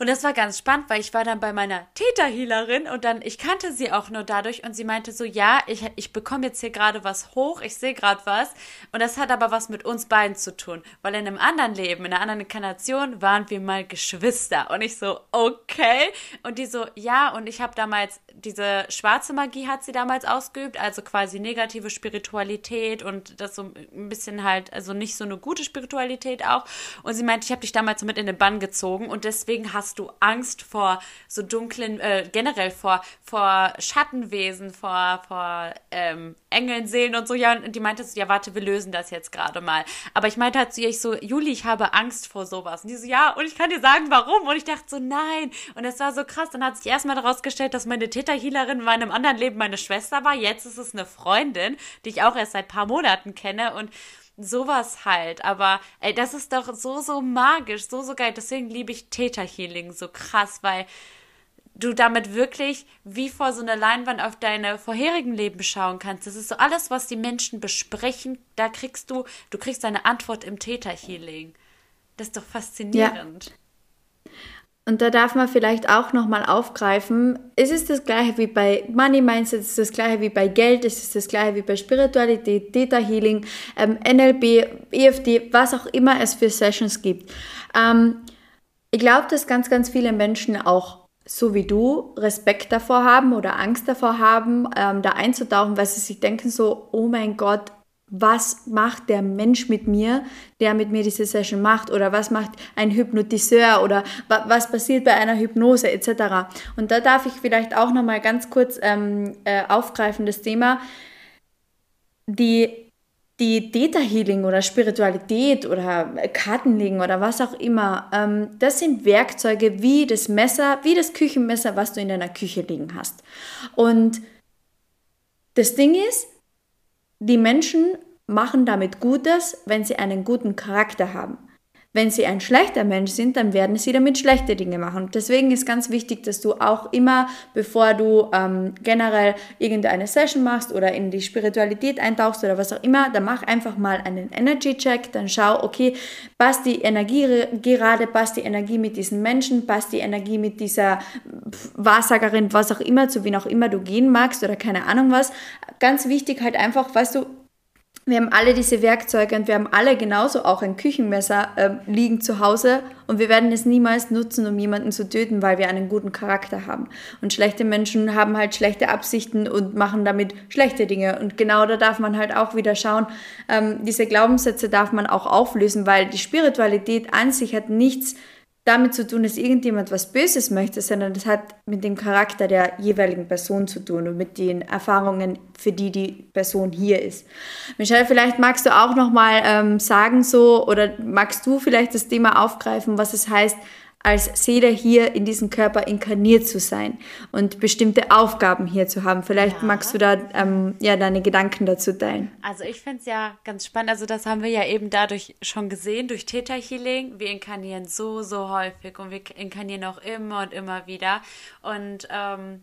Speaker 2: und das war ganz spannend, weil ich war dann bei meiner Täterhealerin und dann, ich kannte sie auch nur dadurch und sie meinte so, ja, ich, ich bekomme jetzt hier gerade was hoch, ich sehe gerade was. Und das hat aber was mit uns beiden zu tun, weil in einem anderen Leben, in einer anderen Inkarnation waren wir mal Geschwister. Und ich so, okay. Und die so, ja und ich habe damals, diese schwarze Magie hat sie damals ausgeübt, also quasi negative Spiritualität und das so ein bisschen halt, also nicht so eine gute Spiritualität auch. Und sie meinte, ich habe dich damals so mit in den Bann gezogen und deswegen hast hast du Angst vor so dunklen, äh, generell vor, vor Schattenwesen, vor, vor ähm, Engeln, Seelen und so. Ja, und die meinte so, ja, warte, wir lösen das jetzt gerade mal. Aber ich meinte halt zu ihr, ich so, Juli, ich habe Angst vor sowas. Und die so, ja, und ich kann dir sagen, warum. Und ich dachte so, nein. Und es war so krass. Dann hat sich erstmal daraus gestellt, dass meine Täterhealerin in meinem anderen Leben meine Schwester war. Jetzt ist es eine Freundin, die ich auch erst seit paar Monaten kenne. Und sowas halt. Aber ey, das ist doch so, so magisch, so, so geil. Deswegen liebe ich Theta Healing so krass, weil du damit wirklich wie vor so einer Leinwand auf deine vorherigen Leben schauen kannst. Das ist so alles, was die Menschen besprechen, da kriegst du, du kriegst deine Antwort im Täterhealing. Das ist doch faszinierend. Ja.
Speaker 1: Und da darf man vielleicht auch nochmal aufgreifen, es ist das gleiche wie bei Money Mindset, es ist das gleiche wie bei Geld, es ist das gleiche wie bei Spiritualität, Data Healing, ähm, NLP, EFD, was auch immer es für Sessions gibt. Ähm, ich glaube, dass ganz, ganz viele Menschen auch so wie du Respekt davor haben oder Angst davor haben, ähm, da einzutauchen, weil sie sich denken so, oh mein Gott, was macht der Mensch mit mir, der mit mir diese Session macht oder was macht ein Hypnotiseur oder was passiert bei einer Hypnose etc. Und da darf ich vielleicht auch noch mal ganz kurz ähm, äh, aufgreifen das Thema die die Theta Healing oder Spiritualität oder Kartenlegen oder was auch immer, ähm, das sind Werkzeuge wie das Messer, wie das Küchenmesser, was du in deiner Küche liegen hast. Und das Ding ist, die Menschen machen damit Gutes, wenn sie einen guten Charakter haben. Wenn sie ein schlechter Mensch sind, dann werden sie damit schlechte Dinge machen. Deswegen ist ganz wichtig, dass du auch immer, bevor du ähm, generell irgendeine Session machst oder in die Spiritualität eintauchst oder was auch immer, dann mach einfach mal einen Energy-Check, dann schau, okay, passt die Energie gerade, passt die Energie mit diesen Menschen, passt die Energie mit dieser Wahrsagerin, was auch immer, zu wie auch immer du gehen magst oder keine Ahnung was. Ganz wichtig halt einfach, weißt du, wir haben alle diese Werkzeuge und wir haben alle genauso auch ein Küchenmesser äh, liegen zu Hause und wir werden es niemals nutzen, um jemanden zu töten, weil wir einen guten Charakter haben. Und schlechte Menschen haben halt schlechte Absichten und machen damit schlechte Dinge. Und genau da darf man halt auch wieder schauen, ähm, diese Glaubenssätze darf man auch auflösen, weil die Spiritualität an sich hat nichts damit zu tun, dass irgendjemand was Böses möchte, sondern das hat mit dem Charakter der jeweiligen Person zu tun und mit den Erfahrungen, für die die Person hier ist. Michelle, vielleicht magst du auch noch mal ähm, sagen so oder magst du vielleicht das Thema aufgreifen, was es heißt, als Seele hier in diesem Körper inkarniert zu sein und bestimmte Aufgaben hier zu haben. Vielleicht ja. magst du da ähm, ja deine Gedanken dazu teilen.
Speaker 2: Also ich finde es ja ganz spannend. Also das haben wir ja eben dadurch schon gesehen durch Theta Healing. Wir inkarnieren so so häufig und wir inkarnieren auch immer und immer wieder und ähm,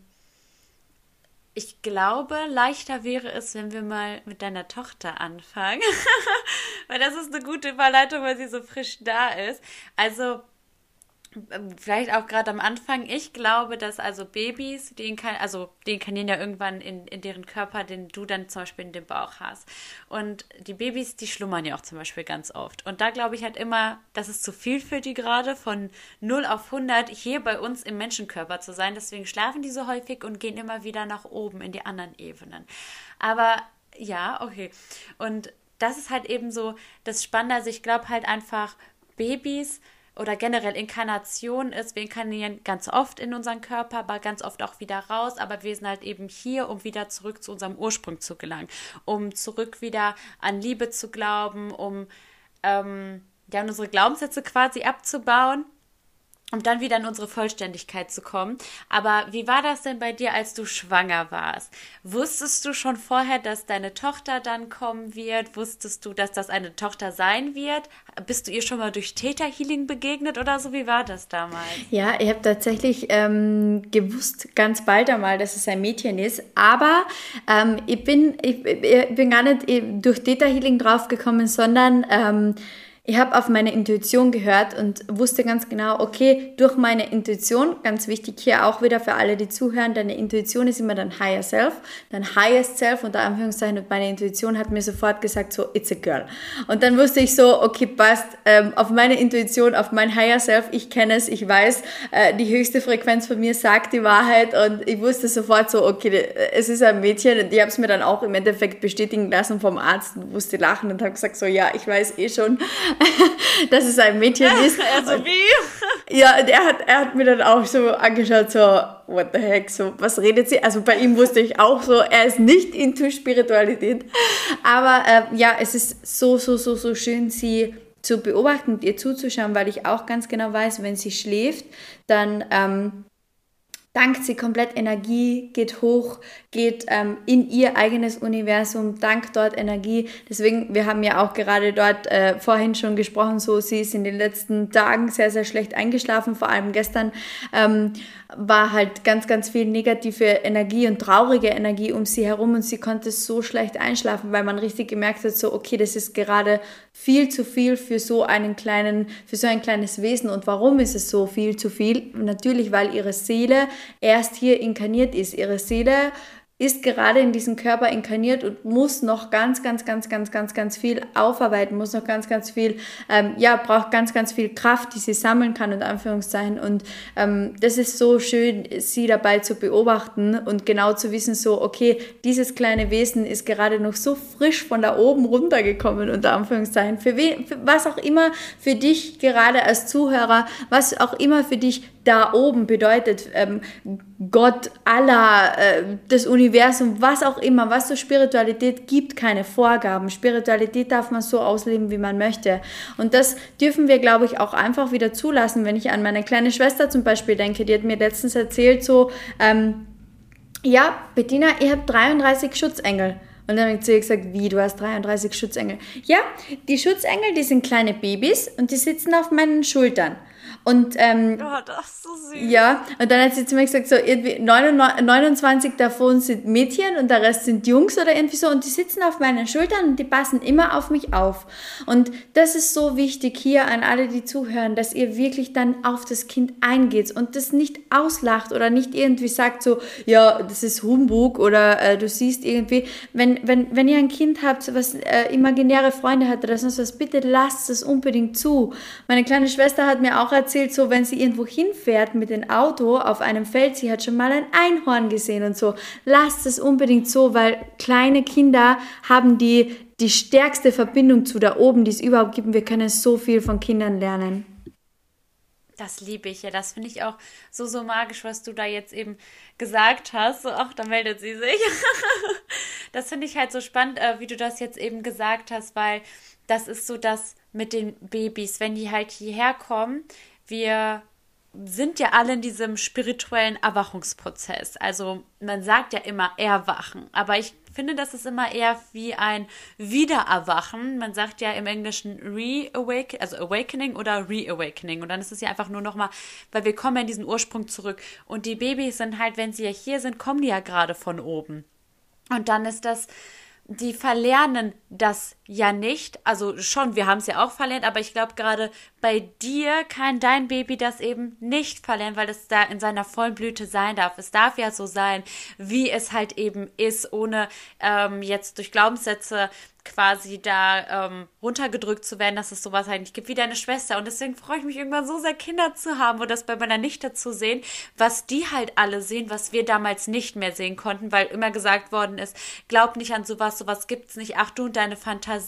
Speaker 2: ich glaube, leichter wäre es, wenn wir mal mit deiner Tochter anfangen. weil das ist eine gute Überleitung, weil sie so frisch da ist. Also, vielleicht auch gerade am Anfang, ich glaube, dass also Babys, die kann, also die inkarnieren ja irgendwann in, in deren Körper, den du dann zum Beispiel in dem Bauch hast. Und die Babys, die schlummern ja auch zum Beispiel ganz oft. Und da glaube ich halt immer, das ist zu viel für die gerade, von 0 auf 100 hier bei uns im Menschenkörper zu sein. Deswegen schlafen die so häufig und gehen immer wieder nach oben in die anderen Ebenen. Aber ja, okay. Und das ist halt eben so das Spannende. Also ich glaube halt einfach, Babys, oder generell Inkarnation ist, wir inkarnieren ganz oft in unseren Körper, aber ganz oft auch wieder raus, aber wir sind halt eben hier, um wieder zurück zu unserem Ursprung zu gelangen, um zurück wieder an Liebe zu glauben, um ähm, ja, unsere Glaubenssätze quasi abzubauen um dann wieder in unsere Vollständigkeit zu kommen. Aber wie war das denn bei dir, als du schwanger warst? Wusstest du schon vorher, dass deine Tochter dann kommen wird? Wusstest du, dass das eine Tochter sein wird? Bist du ihr schon mal durch Theta Healing begegnet oder so? Wie war das damals?
Speaker 1: Ja, ich habe tatsächlich ähm, gewusst ganz bald einmal, dass es ein Mädchen ist. Aber ähm, ich, bin, ich, ich, bin gar nicht durch Theta Healing draufgekommen, sondern ähm, ich habe auf meine Intuition gehört und wusste ganz genau, okay, durch meine Intuition, ganz wichtig hier auch wieder für alle, die zuhören, deine Intuition ist immer dein Higher Self, dein Highest Self, unter Anführungszeichen, und meine Intuition hat mir sofort gesagt, so, it's a girl. Und dann wusste ich so, okay, passt, ähm, auf meine Intuition, auf mein Higher Self, ich kenne es, ich weiß, äh, die höchste Frequenz von mir sagt die Wahrheit und ich wusste sofort so, okay, es ist ein Mädchen und ich habe es mir dann auch im Endeffekt bestätigen lassen vom Arzt, wusste lachen und habe gesagt, so, ja, ich weiß eh schon, dass es ein Mädchen ist. Also wie? Ja, und er hat, er hat mir dann auch so angeschaut, so, what the heck, so, was redet sie? Also bei ihm wusste ich auch so, er ist nicht into Spiritualität. Aber äh, ja, es ist so, so, so, so schön, sie zu beobachten ihr zuzuschauen, weil ich auch ganz genau weiß, wenn sie schläft, dann ähm, dankt sie komplett Energie, geht hoch, geht ähm, in ihr eigenes Universum, dankt dort Energie. Deswegen, wir haben ja auch gerade dort äh, vorhin schon gesprochen, so sie ist in den letzten Tagen sehr, sehr schlecht eingeschlafen, vor allem gestern ähm, war halt ganz, ganz viel negative Energie und traurige Energie um sie herum und sie konnte so schlecht einschlafen, weil man richtig gemerkt hat, so, okay, das ist gerade viel zu viel für so einen kleinen, für so ein kleines Wesen. Und warum ist es so viel zu viel? Natürlich, weil ihre Seele erst hier inkarniert ist. Ihre Seele ist gerade in diesem Körper inkarniert und muss noch ganz, ganz, ganz, ganz, ganz, ganz viel aufarbeiten, muss noch ganz, ganz viel, ähm, ja, braucht ganz, ganz viel Kraft, die sie sammeln kann, in Anführungszeichen. Und ähm, das ist so schön, sie dabei zu beobachten und genau zu wissen, so, okay, dieses kleine Wesen ist gerade noch so frisch von da oben runtergekommen, unter Anführungszeichen. Für, wen, für was auch immer für dich gerade als Zuhörer, was auch immer für dich da oben bedeutet, ähm, Gott, Allah, äh, das Universum, was auch immer, was so Spiritualität gibt, keine Vorgaben. Spiritualität darf man so ausleben, wie man möchte. Und das dürfen wir, glaube ich, auch einfach wieder zulassen. Wenn ich an meine kleine Schwester zum Beispiel denke, die hat mir letztens erzählt, so, ähm, ja, Bettina, ihr habt 33 Schutzengel. Und dann zu ihr gesagt, wie, du hast 33 Schutzengel. Ja, die Schutzengel, die sind kleine Babys und die sitzen auf meinen Schultern. Und ähm,
Speaker 2: oh, das ist so süß.
Speaker 1: Ja, und dann hat sie zu mir gesagt, so irgendwie 29 davon sind Mädchen und der Rest sind Jungs oder irgendwie so und die sitzen auf meinen Schultern und die passen immer auf mich auf. Und das ist so wichtig hier an alle, die zuhören, dass ihr wirklich dann auf das Kind eingeht und das nicht auslacht oder nicht irgendwie sagt so, ja, das ist Humbug oder äh, du siehst irgendwie, wenn, wenn, wenn ihr ein Kind habt, was äh, imaginäre Freunde hat oder sonst was, bitte lasst es unbedingt zu. Meine kleine Schwester hat mir auch erzählt, erzählt, so wenn sie irgendwo hinfährt mit dem Auto auf einem Feld, sie hat schon mal ein Einhorn gesehen und so. Lasst es unbedingt so, weil kleine Kinder haben die, die stärkste Verbindung zu da oben, die es überhaupt gibt. Wir können so viel von Kindern lernen.
Speaker 2: Das liebe ich ja. Das finde ich auch so, so magisch, was du da jetzt eben gesagt hast. Ach, da meldet sie sich. das finde ich halt so spannend, äh, wie du das jetzt eben gesagt hast, weil das ist so das mit den Babys, wenn die halt hierher kommen, wir sind ja alle in diesem spirituellen Erwachungsprozess. Also man sagt ja immer erwachen, aber ich finde, das ist immer eher wie ein Wiedererwachen. Man sagt ja im Englischen Reawakening, also Awakening oder Reawakening. Und dann ist es ja einfach nur nochmal, weil wir kommen ja in diesen Ursprung zurück. Und die Babys sind halt, wenn sie ja hier sind, kommen die ja gerade von oben. Und dann ist das die verlernen das ja nicht. Also schon, wir haben es ja auch verlernt, aber ich glaube, gerade bei dir kann dein Baby das eben nicht verlernen, weil es da in seiner vollen Blüte sein darf. Es darf ja so sein, wie es halt eben ist, ohne ähm, jetzt durch Glaubenssätze quasi da ähm, runtergedrückt zu werden, dass es sowas halt nicht gibt wie deine Schwester. Und deswegen freue ich mich irgendwann so sehr, Kinder zu haben und das bei meiner Nichte zu sehen, was die halt alle sehen, was wir damals nicht mehr sehen konnten, weil immer gesagt worden ist, glaub nicht an sowas, sowas gibt's nicht, ach du und deine Fantasie.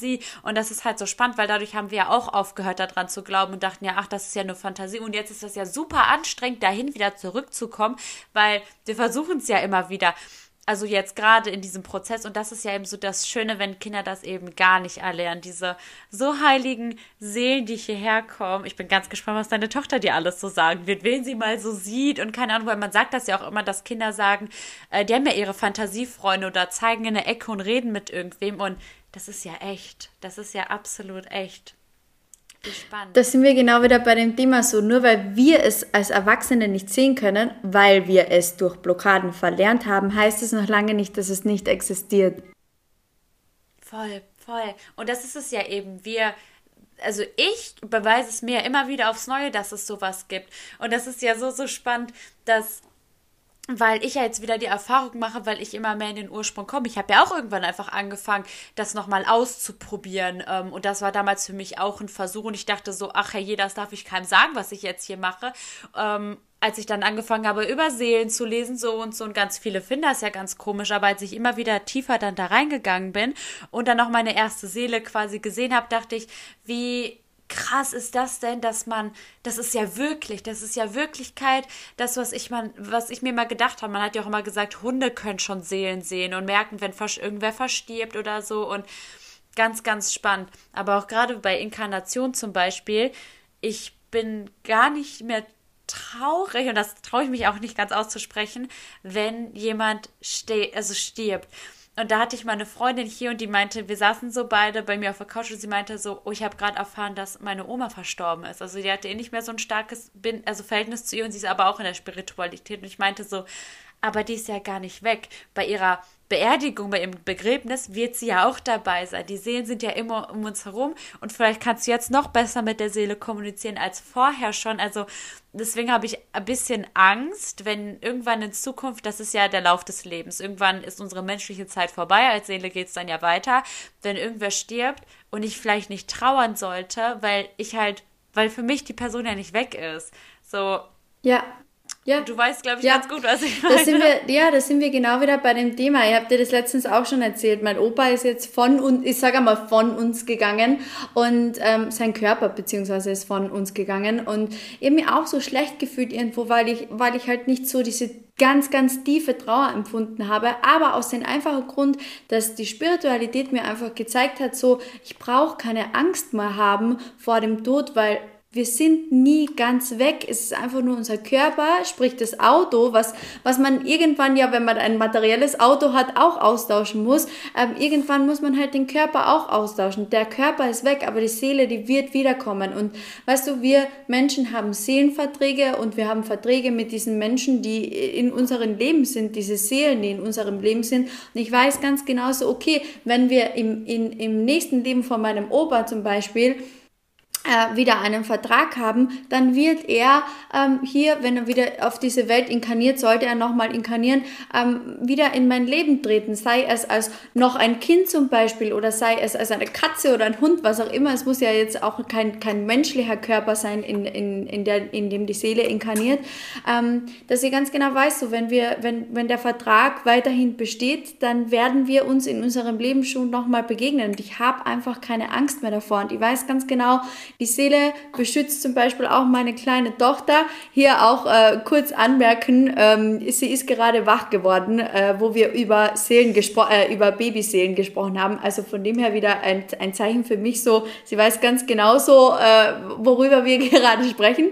Speaker 2: Und das ist halt so spannend, weil dadurch haben wir ja auch aufgehört daran zu glauben und dachten ja, ach, das ist ja nur Fantasie. Und jetzt ist das ja super anstrengend, dahin wieder zurückzukommen, weil wir versuchen es ja immer wieder. Also jetzt gerade in diesem Prozess. Und das ist ja eben so das Schöne, wenn Kinder das eben gar nicht erlernen, diese so heiligen Seelen, die hierher kommen. Ich bin ganz gespannt, was deine Tochter dir alles so sagen wird, wen sie mal so sieht und keine Ahnung, weil man sagt das ja auch immer, dass Kinder sagen, äh, die haben ja ihre Fantasiefreunde oder zeigen in der Ecke und reden mit irgendwem. Und das ist ja echt, das ist ja absolut echt.
Speaker 1: Spannend. Da sind wir genau wieder bei dem Thema so, nur weil wir es als Erwachsene nicht sehen können, weil wir es durch Blockaden verlernt haben, heißt es noch lange nicht, dass es nicht existiert.
Speaker 2: Voll, voll. Und das ist es ja eben. Wir, also ich beweise es mir immer wieder aufs Neue, dass es sowas gibt. Und das ist ja so, so spannend, dass weil ich ja jetzt wieder die Erfahrung mache, weil ich immer mehr in den Ursprung komme. Ich habe ja auch irgendwann einfach angefangen, das nochmal auszuprobieren. Ähm, und das war damals für mich auch ein Versuch. Und ich dachte so, ach hey, das darf ich keinem sagen, was ich jetzt hier mache. Ähm, als ich dann angefangen habe, über Seelen zu lesen, so und so, und ganz viele finden das ja ganz komisch, aber als ich immer wieder tiefer dann da reingegangen bin und dann noch meine erste Seele quasi gesehen habe, dachte ich, wie krass ist das denn, dass man, das ist ja wirklich, das ist ja Wirklichkeit, das, was ich, man, was ich mir mal gedacht habe. Man hat ja auch immer gesagt, Hunde können schon Seelen sehen und merken, wenn irgendwer verstirbt oder so und ganz, ganz spannend. Aber auch gerade bei Inkarnation zum Beispiel, ich bin gar nicht mehr traurig und das traue ich mich auch nicht ganz auszusprechen, wenn jemand ste also stirbt. Und da hatte ich mal eine Freundin hier und die meinte, wir saßen so beide bei mir auf der Couch und sie meinte so, oh, ich habe gerade erfahren, dass meine Oma verstorben ist. Also die hatte eh nicht mehr so ein starkes Bin also Verhältnis zu ihr und sie ist aber auch in der Spiritualität. Und ich meinte so, aber die ist ja gar nicht weg. Bei ihrer Beerdigung, bei ihrem Begräbnis wird sie ja auch dabei sein. Die Seelen sind ja immer um uns herum und vielleicht kannst du jetzt noch besser mit der Seele kommunizieren als vorher schon. Also deswegen habe ich ein bisschen Angst, wenn irgendwann in Zukunft, das ist ja der Lauf des Lebens, irgendwann ist unsere menschliche Zeit vorbei, als Seele geht es dann ja weiter, wenn irgendwer stirbt und ich vielleicht nicht trauern sollte, weil ich halt, weil für mich die Person ja nicht weg ist. So.
Speaker 1: Ja,
Speaker 2: ja. Du weißt, glaube ich, ja. ganz gut, was ich meine.
Speaker 1: Das sind wir, ja, da sind wir genau wieder bei dem Thema. Ihr habt dir das letztens auch schon erzählt. Mein Opa ist jetzt von uns, ich sage einmal von uns gegangen und ähm, sein Körper beziehungsweise ist von uns gegangen und ich habe mich auch so schlecht gefühlt irgendwo, weil ich, weil ich halt nicht so diese ganz, ganz tiefe Trauer empfunden habe, aber aus dem einfachen Grund, dass die Spiritualität mir einfach gezeigt hat, so, ich brauche keine Angst mehr haben vor dem Tod, weil wir sind nie ganz weg. Es ist einfach nur unser Körper, sprich das Auto, was, was man irgendwann ja, wenn man ein materielles Auto hat, auch austauschen muss. Ähm, irgendwann muss man halt den Körper auch austauschen. Der Körper ist weg, aber die Seele, die wird wiederkommen. Und weißt du, wir Menschen haben Seelenverträge und wir haben Verträge mit diesen Menschen, die in unserem Leben sind, diese Seelen, die in unserem Leben sind. Und ich weiß ganz genau so, okay, wenn wir im, in, im nächsten Leben von meinem Opa zum Beispiel wieder einen Vertrag haben, dann wird er ähm, hier, wenn er wieder auf diese Welt inkarniert, sollte er nochmal inkarnieren, ähm, wieder in mein Leben treten. Sei es als noch ein Kind zum Beispiel oder sei es als eine Katze oder ein Hund, was auch immer. Es muss ja jetzt auch kein, kein menschlicher Körper sein, in, in, in, der, in dem die Seele inkarniert. Ähm, dass ich ganz genau weiß, so wenn, wir, wenn, wenn der Vertrag weiterhin besteht, dann werden wir uns in unserem Leben schon nochmal begegnen. Und ich habe einfach keine Angst mehr davor. Und ich weiß ganz genau, die Seele beschützt zum Beispiel auch meine kleine Tochter. Hier auch äh, kurz anmerken, ähm, sie ist gerade wach geworden, äh, wo wir über Seelen äh, über Babyseelen gesprochen haben. Also von dem her wieder ein, ein Zeichen für mich so, sie weiß ganz genau so, äh, worüber wir gerade sprechen.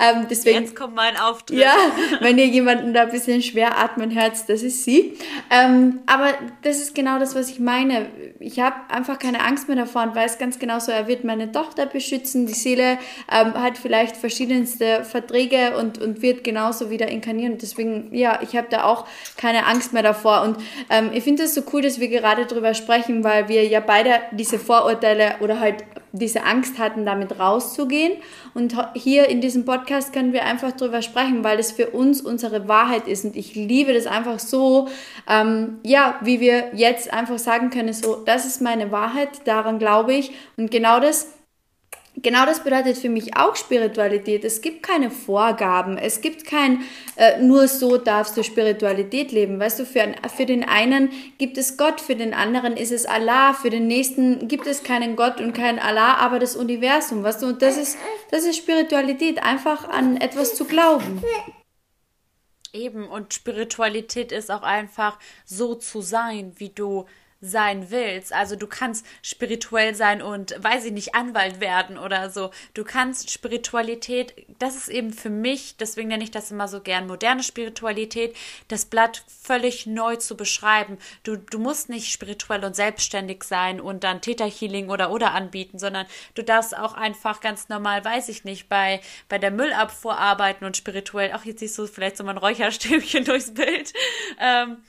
Speaker 2: Ähm, deswegen, Jetzt kommt mein Auftritt.
Speaker 1: Ja, wenn ihr jemanden da ein bisschen schwer atmen hört, das ist sie. Ähm, aber das ist genau das, was ich meine. Ich habe einfach keine Angst mehr davor und weiß ganz genau so, er wird meine Tochter beschützen beschützen. Die Seele ähm, hat vielleicht verschiedenste Verträge und, und wird genauso wieder inkarnieren. Deswegen, ja, ich habe da auch keine Angst mehr davor. Und ähm, ich finde es so cool, dass wir gerade darüber sprechen, weil wir ja beide diese Vorurteile oder halt diese Angst hatten, damit rauszugehen. Und hier in diesem Podcast können wir einfach darüber sprechen, weil es für uns unsere Wahrheit ist. Und ich liebe das einfach so, ähm, ja, wie wir jetzt einfach sagen können, so, das ist meine Wahrheit, daran glaube ich. Und genau das Genau das bedeutet für mich auch Spiritualität. Es gibt keine Vorgaben. Es gibt kein, äh, nur so darfst du Spiritualität leben. Weißt du, für, für den einen gibt es Gott, für den anderen ist es Allah, für den nächsten gibt es keinen Gott und kein Allah, aber das Universum. Weißt du, und das ist, das ist Spiritualität, einfach an etwas zu glauben.
Speaker 2: Eben, und Spiritualität ist auch einfach so zu sein, wie du sein willst. Also du kannst spirituell sein und, weiß ich nicht, Anwalt werden oder so. Du kannst Spiritualität, das ist eben für mich, deswegen nenne ich das immer so gern moderne Spiritualität, das Blatt völlig neu zu beschreiben. Du, du musst nicht spirituell und selbstständig sein und dann Täterhealing oder oder anbieten, sondern du darfst auch einfach ganz normal, weiß ich nicht, bei, bei der Müllabfuhr arbeiten und spirituell, ach, jetzt siehst du vielleicht so mein Räucherstäbchen durchs Bild. Ähm,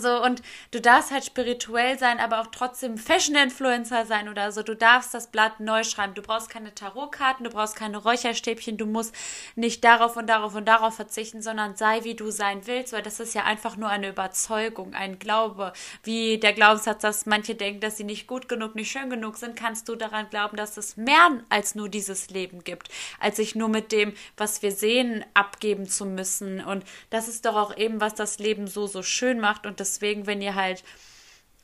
Speaker 2: so, und du darfst halt spirituell sein, aber auch trotzdem Fashion-Influencer sein oder so. Du darfst das Blatt neu schreiben. Du brauchst keine Tarotkarten, du brauchst keine Räucherstäbchen, du musst nicht darauf und darauf und darauf verzichten, sondern sei, wie du sein willst, weil das ist ja einfach nur eine Überzeugung, ein Glaube. Wie der Glaubenssatz, dass manche denken, dass sie nicht gut genug, nicht schön genug sind, kannst du daran glauben, dass es mehr als nur dieses Leben gibt, als sich nur mit dem, was wir sehen, abgeben zu müssen. Und das ist doch auch eben, was das Leben so, so schön macht und deswegen, wenn ihr halt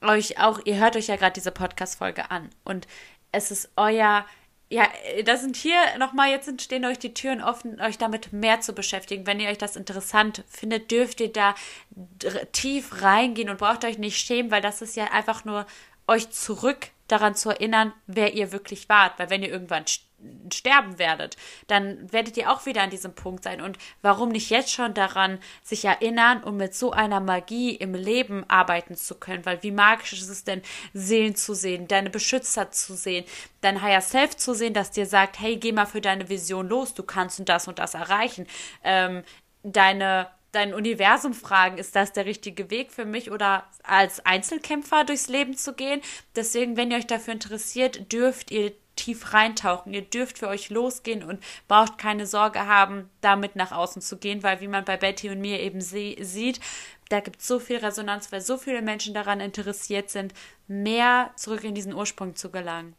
Speaker 2: euch auch, ihr hört euch ja gerade diese Podcast-Folge an und es ist euer, ja, da sind hier nochmal, jetzt stehen euch die Türen offen, euch damit mehr zu beschäftigen. Wenn ihr euch das interessant findet, dürft ihr da tief reingehen und braucht euch nicht schämen, weil das ist ja einfach nur euch zurück daran zu erinnern, wer ihr wirklich wart. Weil wenn ihr irgendwann sterben werdet, dann werdet ihr auch wieder an diesem Punkt sein. Und warum nicht jetzt schon daran sich erinnern, um mit so einer Magie im Leben arbeiten zu können? Weil wie magisch ist es denn, Seelen zu sehen, deine Beschützer zu sehen, dein Higher Self zu sehen, das dir sagt, hey, geh mal für deine Vision los, du kannst und das und das erreichen. Ähm, deine dein Universum fragen, ist das der richtige Weg für mich oder als Einzelkämpfer durchs Leben zu gehen? Deswegen, wenn ihr euch dafür interessiert, dürft ihr tief reintauchen. Ihr dürft für euch losgehen und braucht keine Sorge haben, damit nach außen zu gehen, weil wie man bei Betty und mir eben sieht, da gibt es so viel Resonanz, weil so viele Menschen daran interessiert sind, mehr zurück in diesen Ursprung zu gelangen.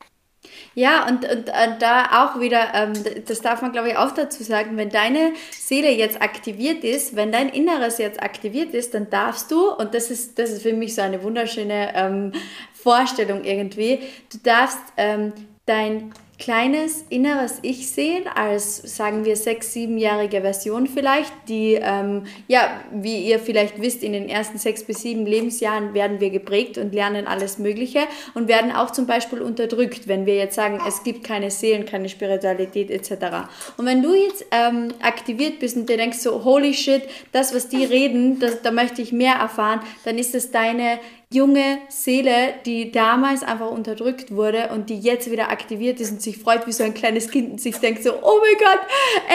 Speaker 1: Ja, und, und, und da auch wieder, ähm, das darf man glaube ich auch dazu sagen, wenn deine Seele jetzt aktiviert ist, wenn dein Inneres jetzt aktiviert ist, dann darfst du, und das ist, das ist für mich so eine wunderschöne ähm, Vorstellung irgendwie, du darfst ähm, dein kleines inneres Ich sehen, als sagen wir sechs, siebenjährige Version vielleicht, die, ähm, ja, wie ihr vielleicht wisst, in den ersten sechs bis sieben Lebensjahren werden wir geprägt und lernen alles Mögliche und werden auch zum Beispiel unterdrückt, wenn wir jetzt sagen, es gibt keine Seelen, keine Spiritualität etc. Und wenn du jetzt ähm, aktiviert bist und dir denkst so, holy shit, das, was die reden, das, da möchte ich mehr erfahren, dann ist es deine junge Seele, die damals einfach unterdrückt wurde und die jetzt wieder aktiviert ist und sich freut wie so ein kleines Kind und sich denkt so, oh mein Gott,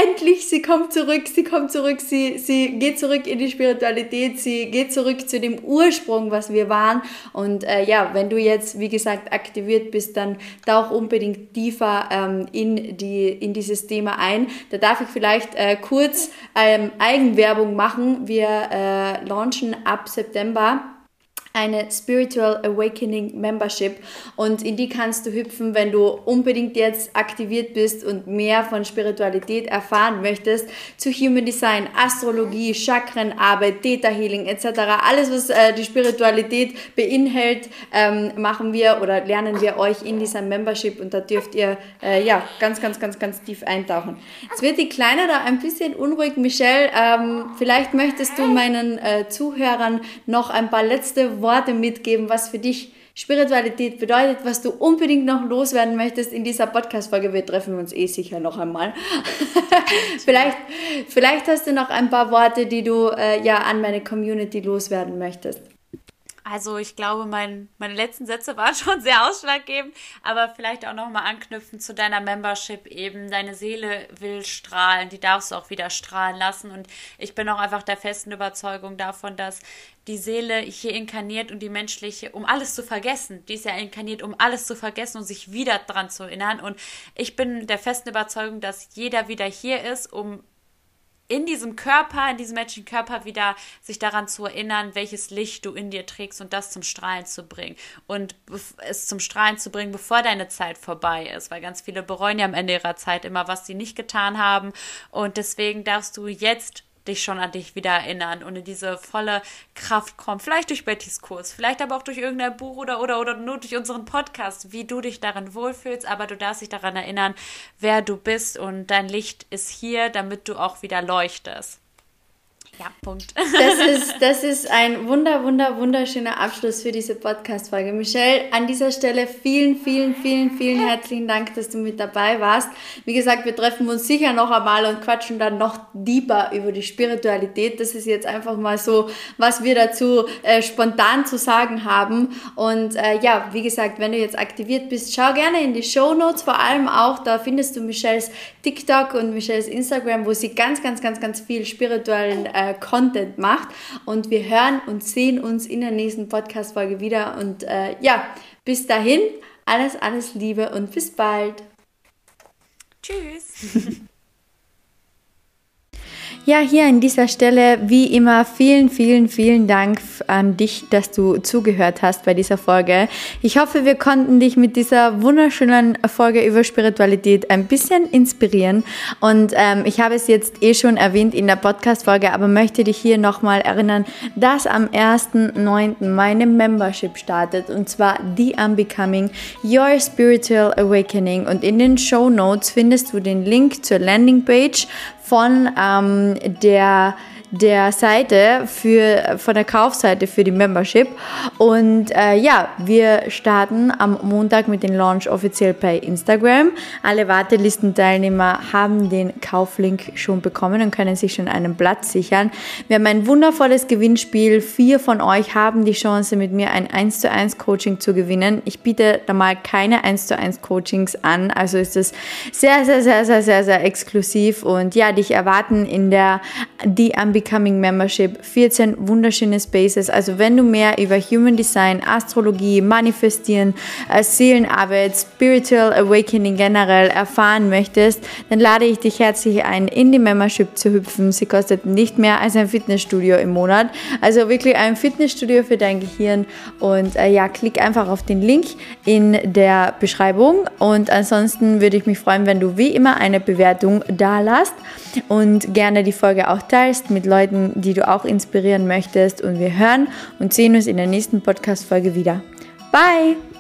Speaker 1: endlich, sie kommt zurück, sie kommt zurück, sie, sie geht zurück in die Spiritualität, sie geht zurück zu dem Ursprung, was wir waren. Und äh, ja, wenn du jetzt, wie gesagt, aktiviert bist, dann tauch unbedingt tiefer ähm, in, die, in dieses Thema ein. Da darf ich vielleicht äh, kurz ähm, Eigenwerbung machen. Wir äh, launchen ab September eine Spiritual Awakening Membership und in die kannst du hüpfen, wenn du unbedingt jetzt aktiviert bist und mehr von Spiritualität erfahren möchtest, zu Human Design, Astrologie, Chakrenarbeit, Theta Healing etc. Alles, was äh, die Spiritualität beinhält, ähm, machen wir oder lernen wir euch in dieser Membership und da dürft ihr äh, ja ganz, ganz, ganz, ganz tief eintauchen. Jetzt wird die Kleine da ein bisschen unruhig. Michelle, ähm, vielleicht möchtest du meinen äh, Zuhörern noch ein paar letzte Worte mitgeben, was für dich Spiritualität bedeutet, was du unbedingt noch loswerden möchtest in dieser Podcast-Folge. Wir treffen uns eh sicher noch einmal. vielleicht, vielleicht hast du noch ein paar Worte, die du äh, ja an meine Community loswerden möchtest.
Speaker 2: Also ich glaube, mein, meine letzten Sätze waren schon sehr ausschlaggebend, aber vielleicht auch nochmal anknüpfen zu deiner Membership eben. Deine Seele will strahlen, die darfst du auch wieder strahlen lassen. Und ich bin auch einfach der festen Überzeugung davon, dass die Seele hier inkarniert und die menschliche, um alles zu vergessen. Die ist ja inkarniert, um alles zu vergessen und sich wieder dran zu erinnern. Und ich bin der festen Überzeugung, dass jeder wieder hier ist, um in diesem Körper, in diesem menschlichen Körper wieder sich daran zu erinnern, welches Licht du in dir trägst und das zum Strahlen zu bringen. Und es zum Strahlen zu bringen, bevor deine Zeit vorbei ist. Weil ganz viele bereuen ja am Ende ihrer Zeit immer, was sie nicht getan haben. Und deswegen darfst du jetzt dich schon an dich wieder erinnern und in diese volle Kraft kommen. Vielleicht durch Bettys Kurs, vielleicht aber auch durch irgendein Buch oder, oder, oder nur durch unseren Podcast, wie du dich darin wohlfühlst, aber du darfst dich daran erinnern, wer du bist und dein Licht ist hier, damit du auch wieder leuchtest. Ja, Punkt.
Speaker 1: Das ist, das ist ein wunder, wunder, wunderschöner Abschluss für diese Podcast-Folge. Michelle, an dieser Stelle vielen, vielen, vielen, vielen herzlichen Dank, dass du mit dabei warst. Wie gesagt, wir treffen uns sicher noch einmal und quatschen dann noch deeper über die Spiritualität. Das ist jetzt einfach mal so, was wir dazu äh, spontan zu sagen haben. Und äh, ja, wie gesagt, wenn du jetzt aktiviert bist, schau gerne in die Show Notes. Vor allem auch, da findest du Michelles TikTok und Michelles Instagram, wo sie ganz, ganz, ganz, ganz viel spirituellen äh, äh, Content macht. Und wir hören und sehen uns in der nächsten Podcast-Folge wieder. Und äh, ja, bis dahin, alles, alles Liebe und bis bald.
Speaker 2: Tschüss.
Speaker 1: Ja, hier an dieser Stelle, wie immer, vielen, vielen, vielen Dank an dich, dass du zugehört hast bei dieser Folge. Ich hoffe, wir konnten dich mit dieser wunderschönen Folge über Spiritualität ein bisschen inspirieren. Und ähm, ich habe es jetzt eh schon erwähnt in der Podcast-Folge, aber möchte dich hier nochmal erinnern, dass am 1.9. meine Membership startet und zwar The Unbecoming Your Spiritual Awakening. Und in den Show Notes findest du den Link zur Landingpage von ähm, der der Seite für, von der Kaufseite für die Membership. Und äh, ja, wir starten am Montag mit dem Launch offiziell bei Instagram. Alle Wartelistenteilnehmer haben den Kauflink schon bekommen und können sich schon einen Platz sichern. Wir haben ein wundervolles Gewinnspiel. Vier von euch haben die Chance, mit mir ein 1 zu 1 Coaching zu gewinnen. Ich biete da mal keine 1 zu 1 Coachings an, also ist es sehr, sehr, sehr, sehr, sehr, sehr exklusiv und ja, dich erwarten in der The Unbecoming Membership 14 wunderschöne Spaces. Also wenn du mehr über Human Design, Astrologie, Manifestieren, äh, Seelenarbeit, Spiritual Awakening generell erfahren möchtest, dann lade ich dich herzlich ein, in die Membership zu hüpfen. Sie kostet nicht mehr als ein Fitnessstudio im Monat. Also wirklich ein Fitnessstudio für dein Gehirn und äh, ja, klick einfach auf den Link in der Beschreibung und ansonsten würde ich mich freuen, wenn du wie immer eine Bewertung da lässt und gerne die Folge auch teilst mit Leuten, die du auch inspirieren möchtest und wir hören und sehen uns in der nächsten Podcast Folge wieder. Bye!